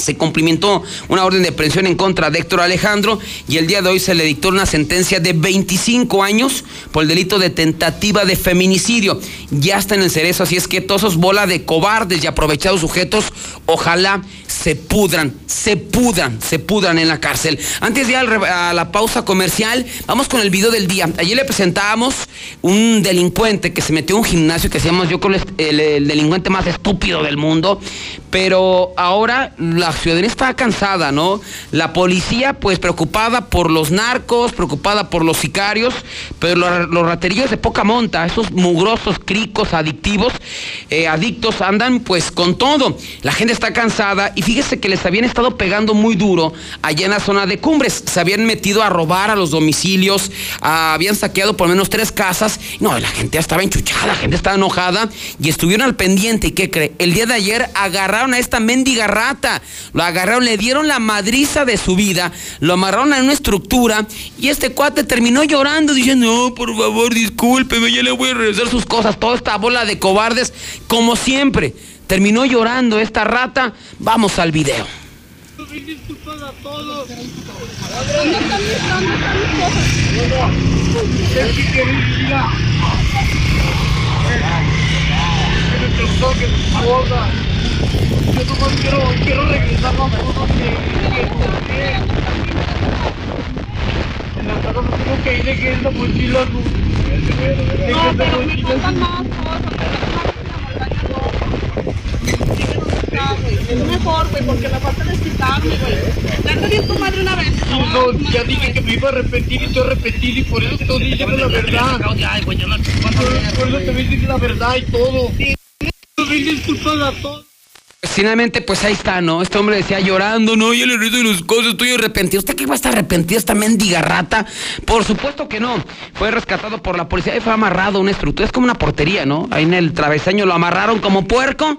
se cumplimentó una orden de prisión en contra de Héctor Alejandro y el día de hoy se le dictó una sentencia de 25 años por el delito de tentativa de feminicidio. Ya está en el cerezo, así es que todos esos bola de cobardes y aprovechados sujetos, ojalá se pudran, se pudran, se pudran en la cárcel. Antes de ir a la pausa comercial, vamos con el video del día. Ayer le presentábamos un delincuente que se metió en un gimnasio que llama, yo creo, el, el delincuente más estúpido del mundo, pero ahora la ciudadanía está cansada, ¿no? La policía, pues preocupada por los narcos, preocupada por los sicarios, pero los, raterillos de poca monta, esos mugrosos cricos adictivos, eh, adictos, andan pues con todo. La gente está cansada y fíjese que les habían estado pegando muy duro allá en la zona de Cumbres. Se habían metido a robar a los domicilios, habían saqueado por lo menos tres casas. No, la gente estaba enchuchada, la gente estaba enojada y estuvieron al pendiente. ¿Y qué cree? El día de ayer agarraron a esta mendiga rata. Lo agarraron, le dieron la madriza de su vida, lo amarraron en una estructura y este cuate terminó llorando diciendo, no, por favor, discúlpeme, ya le voy a regresar sus cosas. Toda esta bola de cobardes, como siempre. Terminó llorando esta rata. Vamos al video. Yo quiero, regresar cosas que. En la casa no pero me faltan más cosas. Es mejor, güey, porque me falta desquitarme, güey. Ya te di tu madre una vez. No, ya dije que me iba a arrepentir y estoy arrepentido y por eso te diciendo la verdad. Por eso te voy a decir la verdad y todo. Mil disculpas a todos. Finalmente, pues ahí está, ¿no? Este hombre decía llorando, no, yo le rizo de las cosas, estoy arrepentido. ¿Usted qué va a estar arrepentido esta mendiga rata? Por supuesto que no. Fue rescatado por la policía y fue amarrado a una estructura. Es como una portería, ¿no? Ahí en el travesaño lo amarraron como puerco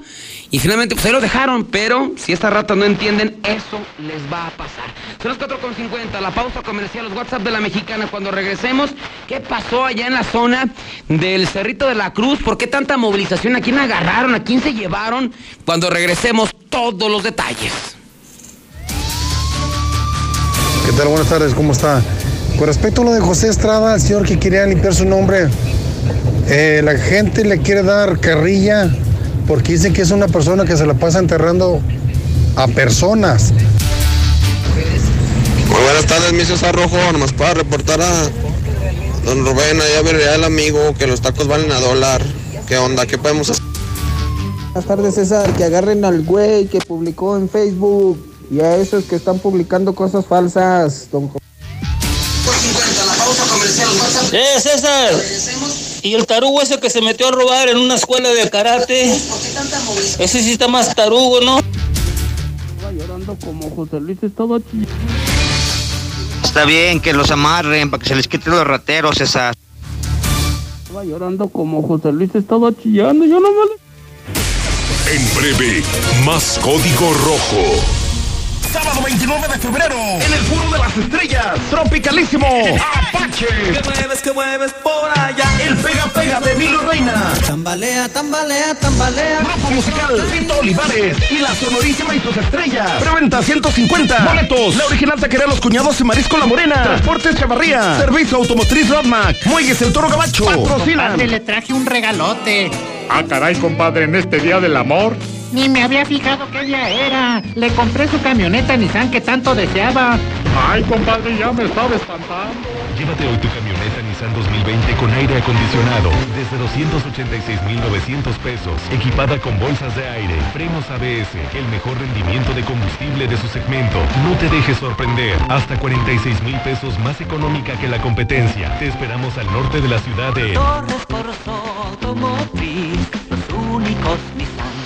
y finalmente pues ahí lo dejaron. Pero si estas ratas no entienden, eso les va a pasar. Son las 4.50, la pausa comercial, los WhatsApp de la mexicana. Cuando regresemos, ¿qué pasó allá en la zona del Cerrito de la Cruz? ¿Por qué tanta movilización? ¿A quién agarraron? ¿A quién se llevaron? Cuando regresemos, todos los detalles. ¿Qué tal? Buenas tardes, ¿cómo está? Con respecto a lo de José Estrada, el señor que quería limpiar su nombre, eh, la gente le quiere dar carrilla porque dicen que es una persona que se la pasa enterrando a personas. Muy buenas tardes, mi César Rojo. Nomás para reportar a don Rubén, allá vería el amigo que los tacos valen a dólar. ¿Qué onda? ¿Qué podemos hacer? Buenas tardes, César. Que agarren al güey que publicó en Facebook y a esos que están publicando cosas falsas, don ¡Eh, César! Y el tarugo ese que se metió a robar en una escuela de karate. Ese sí está más tarugo, ¿no? Estaba llorando como José Luis estaba Está bien que los amarren para que se les quiten los rateros, César. Estaba llorando como José Luis estaba chillando. Yo no me En breve, más código rojo. Sábado 29 de febrero, en el Foro de las Estrellas, Tropicalísimo, Apache. Que mueves, que mueves por allá. El Pega Pega de Milo Reina. Tambalea, tambalea, tambalea. Grupo musical, Tito Olivares y la sonorísima y sus estrellas. Preventa 150. Boletos. La original taquería Los Cuñados y Marisco La Morena. Transportes Chavarría. Servicio Automotriz Rodmac. Muelles El Toro Gabacho. Patrocinan. Compadre, le traje un regalote. Ah, caray, compadre, en este día del amor. Ni me había fijado qué día era. Le compré su camioneta Nissan que tanto deseaba. Ay, compadre, ya me estaba espantando. Llévate hoy tu camioneta Nissan 2020 con aire acondicionado desde 286,900 pesos, equipada con bolsas de aire, frenos ABS, el mejor rendimiento de combustible de su segmento. No te dejes sorprender, hasta 46 mil pesos más económica que la competencia. Te esperamos al norte de la ciudad de Torres Corso Automotriz, los únicos Nissan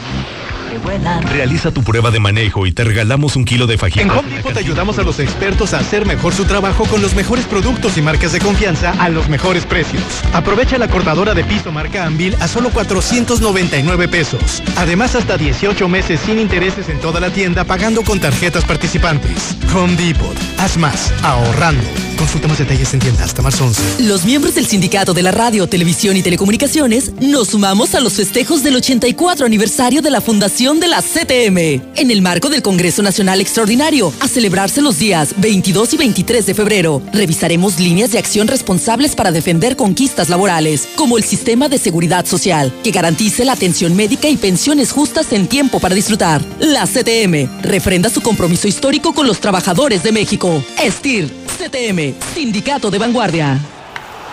que vuelan. Realiza tu prueba de manejo y te regalamos un kilo de fajitas. En Home Depot te ayudamos a los expertos a hacer mejor su trabajo con los mejores productos y marcas de confianza a los mejores precios. Aprovecha la cortadora de piso marca Anvil a solo 499 pesos. Además, hasta 18 meses sin intereses en toda la tienda pagando con tarjetas participantes. Home Depot. Haz más, ahorrando. Consulta más detalles en tienda hasta marzo 11. Los miembros del Sindicato de la Radio, Televisión y Telecomunicaciones nos sumamos a los festejos del 84 aniversario de la fundación de la CTM. En el marco del Congreso Nacional Extraordinario, a celebrarse los días 22 y 23 de febrero, revisaremos líneas de acción responsables para defender conquistas laborales, como el sistema de seguridad social, que garantice la atención médica y pensiones justas en tiempo para disfrutar. La CTM refrenda su compromiso histórico con los trabajadores de México. Estir, CTM, Sindicato de Vanguardia.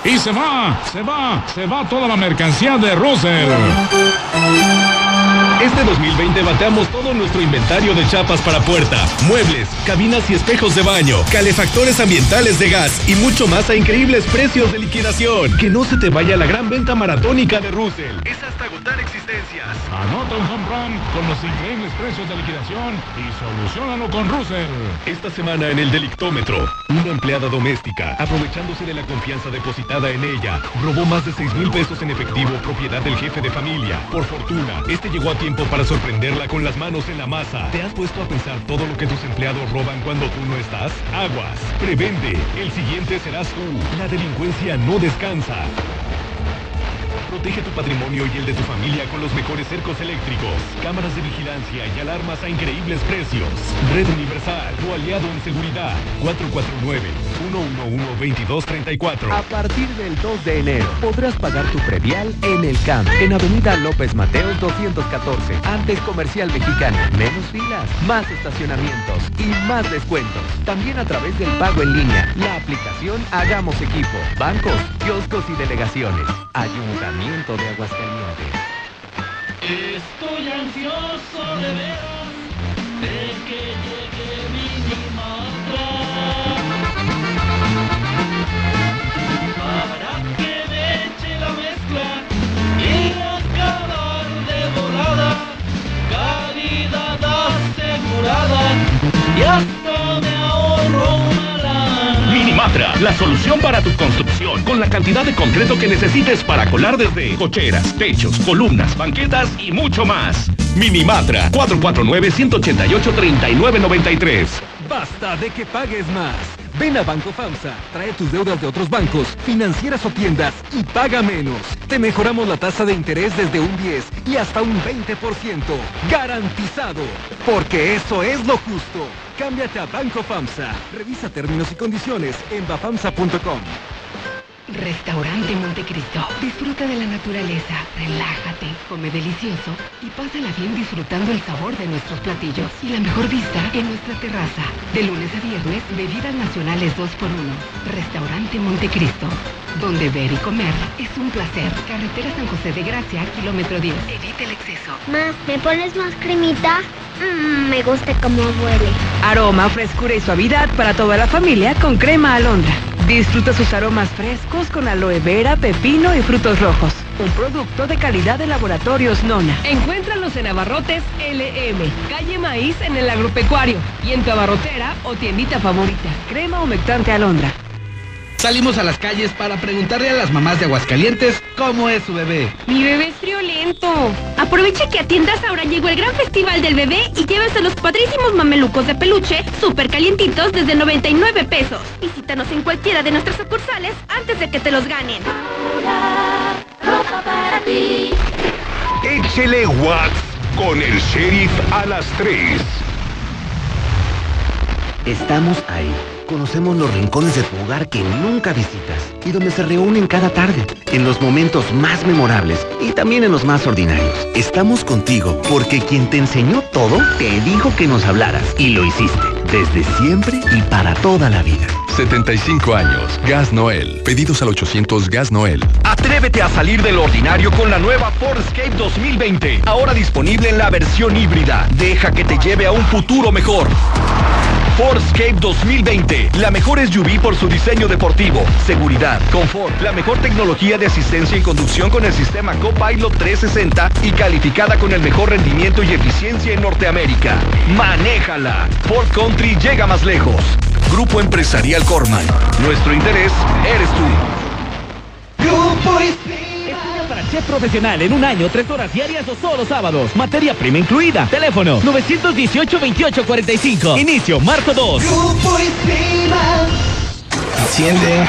Y se va, se va, se va toda la mercancía de Russell. Este 2020 bateamos todo nuestro inventario de chapas para puerta, muebles, cabinas y espejos de baño, calefactores ambientales de gas y mucho más a increíbles precios de liquidación. Que no se te vaya la gran venta maratónica de Russell. Es hasta agotar existencias. Anota un home run con los increíbles precios de liquidación y solucionalo con Russell. Esta semana en el Delictómetro, una empleada doméstica, aprovechándose de la confianza depositada en ella, robó más de 6 mil pesos en efectivo propiedad del jefe de familia. Por fortuna, este llegó a tiempo para sorprenderla con las manos en la masa. ¿Te has puesto a pensar todo lo que tus empleados roban cuando tú no estás? Aguas, prevende. El siguiente serás tú. La delincuencia no descansa. Protege tu patrimonio y el de tu familia con los mejores cercos eléctricos, cámaras de vigilancia y alarmas a increíbles precios. Red Universal, tu aliado en seguridad. 449-111-2234. A partir del 2 de enero podrás pagar tu predial en el CAMP, en Avenida López Mateos 214, antes Comercial Mexicana. Menos filas, más estacionamientos y más descuentos. También a través del pago en línea, la aplicación Hagamos Equipo, bancos, kioscos y delegaciones. Ayuntamiento de Aguascalientes. Estoy ansioso de veras de que la solución para tu construcción, con la cantidad de concreto que necesites para colar desde cocheras, techos, columnas, banquetas y mucho más. Minimatra, 449-188-3993. Basta de que pagues más. Ven a Banco FAMSA, trae tus deudas de otros bancos, financieras o tiendas y paga menos. Te mejoramos la tasa de interés desde un 10 y hasta un 20%. Garantizado. Porque eso es lo justo. Cámbiate a Banco FAMSA. Revisa términos y condiciones en bafamsa.com. Restaurante Montecristo. Disfruta de la naturaleza, relájate, come delicioso y pásala bien disfrutando el sabor de nuestros platillos y la mejor vista en nuestra terraza. De lunes a viernes, bebidas nacionales 2x1. Restaurante Montecristo. Donde ver y comer es un placer. Carretera San José de Gracia, kilómetro 10. Evite el exceso. Más, ¿me pones más cremita? Mmm, me gusta cómo huele. Aroma, frescura y suavidad para toda la familia con crema alondra. Disfruta sus aromas frescos con aloe vera, pepino y frutos rojos. Un producto de calidad de laboratorios Nona. Encuéntralos en Abarrotes LM, calle Maíz en el agropecuario y en tu abarrotera o tiendita favorita. Crema humectante alondra. Salimos a las calles para preguntarle a las mamás de Aguascalientes cómo es su bebé. Mi bebé es friolento. Aprovecha que a tiendas ahora llegó el gran festival del bebé y llévese los padrísimos mamelucos de peluche súper calientitos desde 99 pesos. Visítanos en cualquiera de nuestras sucursales antes de que te los ganen. Échele wax con el sheriff a las 3. Estamos ahí. Conocemos los rincones de tu hogar que nunca visitas y donde se reúnen cada tarde, en los momentos más memorables y también en los más ordinarios. Estamos contigo porque quien te enseñó todo te dijo que nos hablaras y lo hiciste, desde siempre y para toda la vida. 75 años. Gas Noel. Pedidos al 800 Gas Noel. Atrévete a salir del ordinario con la nueva Ford Escape 2020. Ahora disponible en la versión híbrida. Deja que te lleve a un futuro mejor. Ford Escape 2020. La mejor SUV por su diseño deportivo, seguridad, confort, la mejor tecnología de asistencia en conducción con el sistema Copilot 360 y calificada con el mejor rendimiento y eficiencia en Norteamérica. Manéjala. Ford Country llega más lejos. Grupo Empresarial Corman. Nuestro interés eres tú. Para chef profesional en un año, tres horas diarias o solo sábados. Materia prima incluida. Teléfono 918-2845. Inicio marzo 2. Enciende. Vamos, enciende.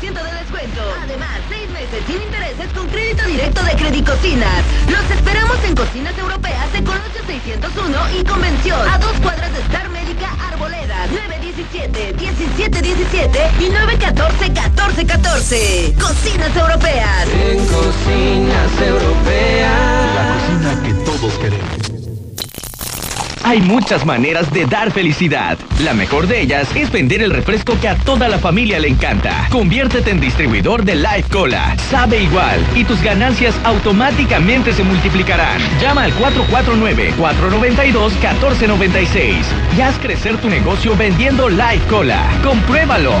de descuento. Además, seis meses sin intereses con crédito directo de Credicocinas. Los esperamos en Cocinas Europeas de Colosio 601 y Convención. A dos cuadras de Star Médica Arboleda. 917 1717 y 914 1414. Cocinas Europeas. En cocinas europeas. La cocina que todos queremos. Hay muchas maneras de dar felicidad. La mejor de ellas es vender el refresco que a toda la familia le encanta. Conviértete en distribuidor de Life Cola. Sabe igual y tus ganancias automáticamente se multiplicarán. Llama al 449-492-1496 y haz crecer tu negocio vendiendo Life Cola. Compruébalo.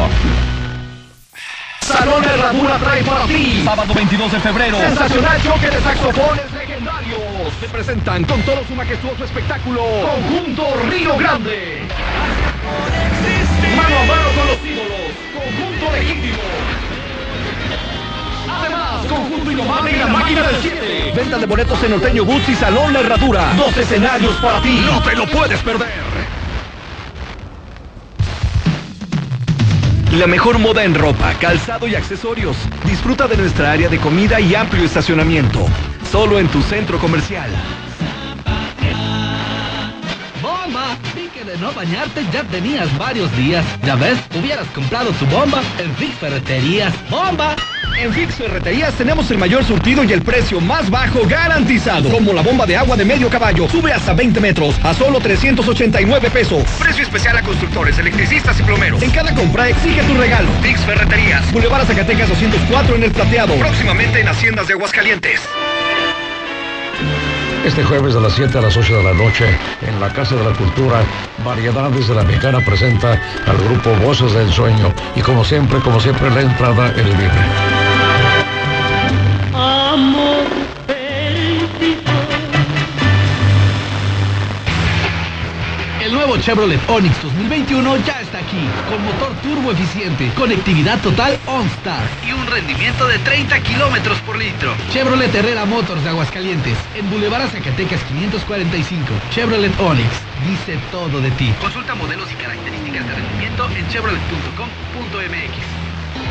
Salón Herradura trae para ti. Sábado 22 de febrero. Sensacional choque de saxofones legendarios. Se presentan con todo su majestuoso espectáculo. Conjunto Río Grande. Mano a mano con los ídolos. Conjunto legítimo. Además, conjunto indomable y la máquina del 7. Venta de boletos en Norteño Boots y Salón La Herradura. Dos escenarios para ti. No te lo puedes perder. La mejor moda en ropa, calzado y accesorios. Disfruta de nuestra área de comida y amplio estacionamiento. Solo en tu centro comercial. No bañarte ya tenías varios días. Ya ves, hubieras comprado tu bomba en Fix Ferreterías. ¡Bomba! En Fix Ferreterías tenemos el mayor surtido y el precio más bajo garantizado. Como la bomba de agua de medio caballo. Sube hasta 20 metros a solo 389 pesos. Precio especial a constructores, electricistas y plomeros. En cada compra exige tu regalo. Fix Ferreterías. Boulevard Zacatecas 204 en el Plateado. Próximamente en Haciendas de Aguascalientes. Este jueves de las 7 a las 8 de la noche, en la Casa de la Cultura, Variedades de la Mexicana presenta al grupo Voces del Sueño. Y como siempre, como siempre, la entrada es libre. Amor El nuevo Chevrolet Onix 2021 ya con motor turbo eficiente, conectividad total OnStar y un rendimiento de 30 kilómetros por litro. Chevrolet Herrera Motors de Aguascalientes, en Boulevard Zacatecas 545. Chevrolet Onix, dice todo de ti. Consulta modelos y características de rendimiento en chevrolet.com.mx.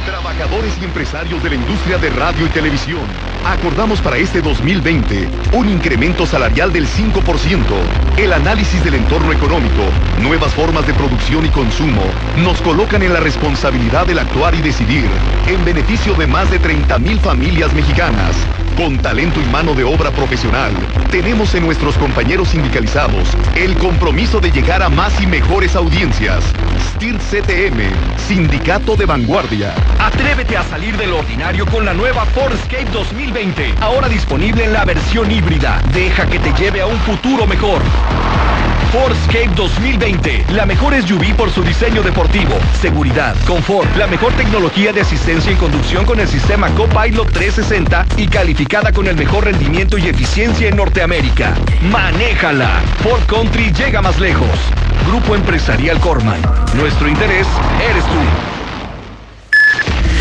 Trabajadores y empresarios de la industria de radio y televisión. Acordamos para este 2020 un incremento salarial del 5%, el análisis del entorno económico, nuevas formas de producción y consumo, nos colocan en la responsabilidad del actuar y decidir en beneficio de más de 30 mil familias mexicanas. Con talento y mano de obra profesional, tenemos en nuestros compañeros sindicalizados el compromiso de llegar a más y mejores audiencias. STIR CTM, Sindicato de Vanguardia. Atrévete a salir del ordinario con la nueva Ford Escape 2020. Ahora disponible en la versión híbrida. Deja que te lleve a un futuro mejor. Ford Escape 2020, la mejor SUV por su diseño deportivo, seguridad, confort, la mejor tecnología de asistencia en conducción con el sistema Copilot 360 y calificada con el mejor rendimiento y eficiencia en Norteamérica. Manéjala. Ford Country llega más lejos. Grupo Empresarial Corman. Nuestro interés eres tú.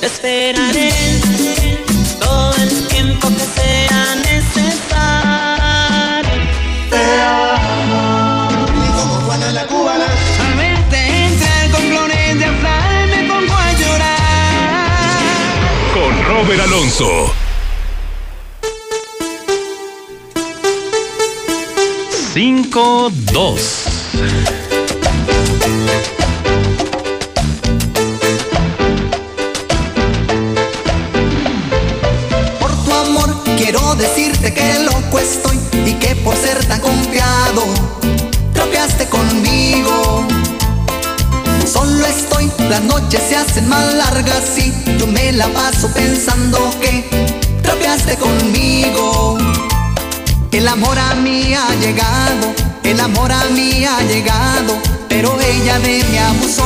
Te esperaré todo el tiempo que sea necesario. Te amo. Y como Juana la cubana. Al verte entrar con flores de azahar me pongo a llorar. Con Robert Alonso. Cinco, dos. Amor quiero decirte que loco estoy y que por ser tan confiado tropeaste conmigo. Solo estoy, las noches se hacen más largas y yo me la paso pensando que tropeaste conmigo. El amor a mí ha llegado, el amor a mí ha llegado, pero ella de mí abusó.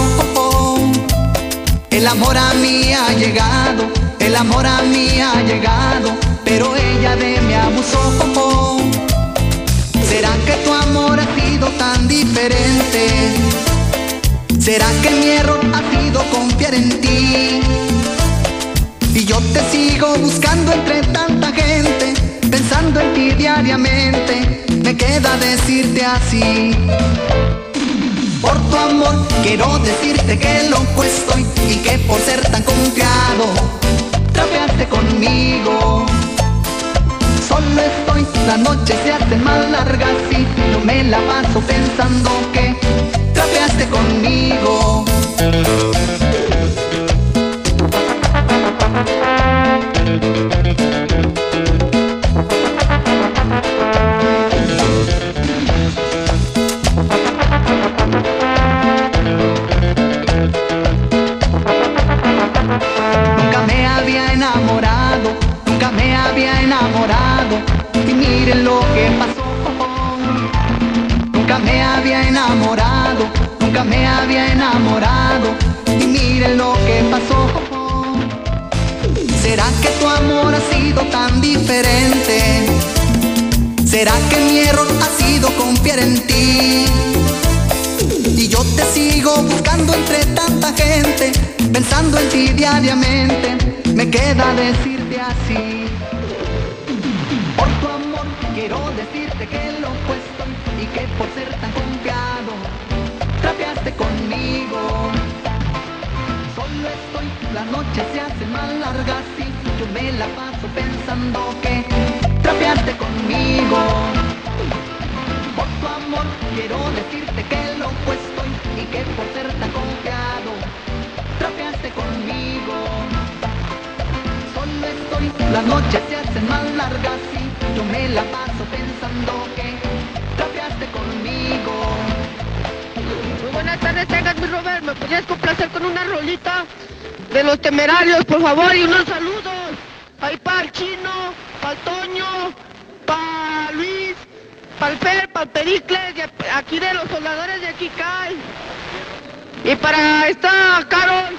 El amor a mí ha llegado, el amor a mí ha llegado, pero ella de mí abusó. ¿Será que tu amor ha sido tan diferente? ¿Será que mi error ha sido confiar en ti? Y yo te sigo buscando entre tanta gente, pensando en ti diariamente, me queda decirte así. Por tu amor quiero decirte que loco estoy y que por ser tan confiado trapeaste conmigo. Solo estoy, las noches se hacen más largas y yo me la paso pensando que trapeaste conmigo. Miren lo que pasó. Nunca me había enamorado, nunca me había enamorado. Y miren lo que pasó. ¿Será que tu amor ha sido tan diferente? ¿Será que mi error ha sido confiar en ti? Y yo te sigo buscando entre tanta gente, pensando en ti diariamente, me queda decirte por ser tan confiado, trapeaste conmigo. Solo estoy, las noches se hacen más largas y yo me la paso pensando que trapeaste conmigo. Por tu amor quiero decirte que lo puesto y que por ser tan confiado trapeaste conmigo. Solo estoy, las noches se hacen más largas y yo me la paso pensando que conmigo. Muy buenas tardes, tengas mi Robert. ¿Me podrías complacer con una rolita de los temerarios, por favor? Y unos saludos. Ahí para el chino, para el Toño, para Luis, para el Fer, para el Pericles, de aquí de los soldadores de cae. Y para esta Carol.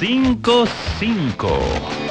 5-5.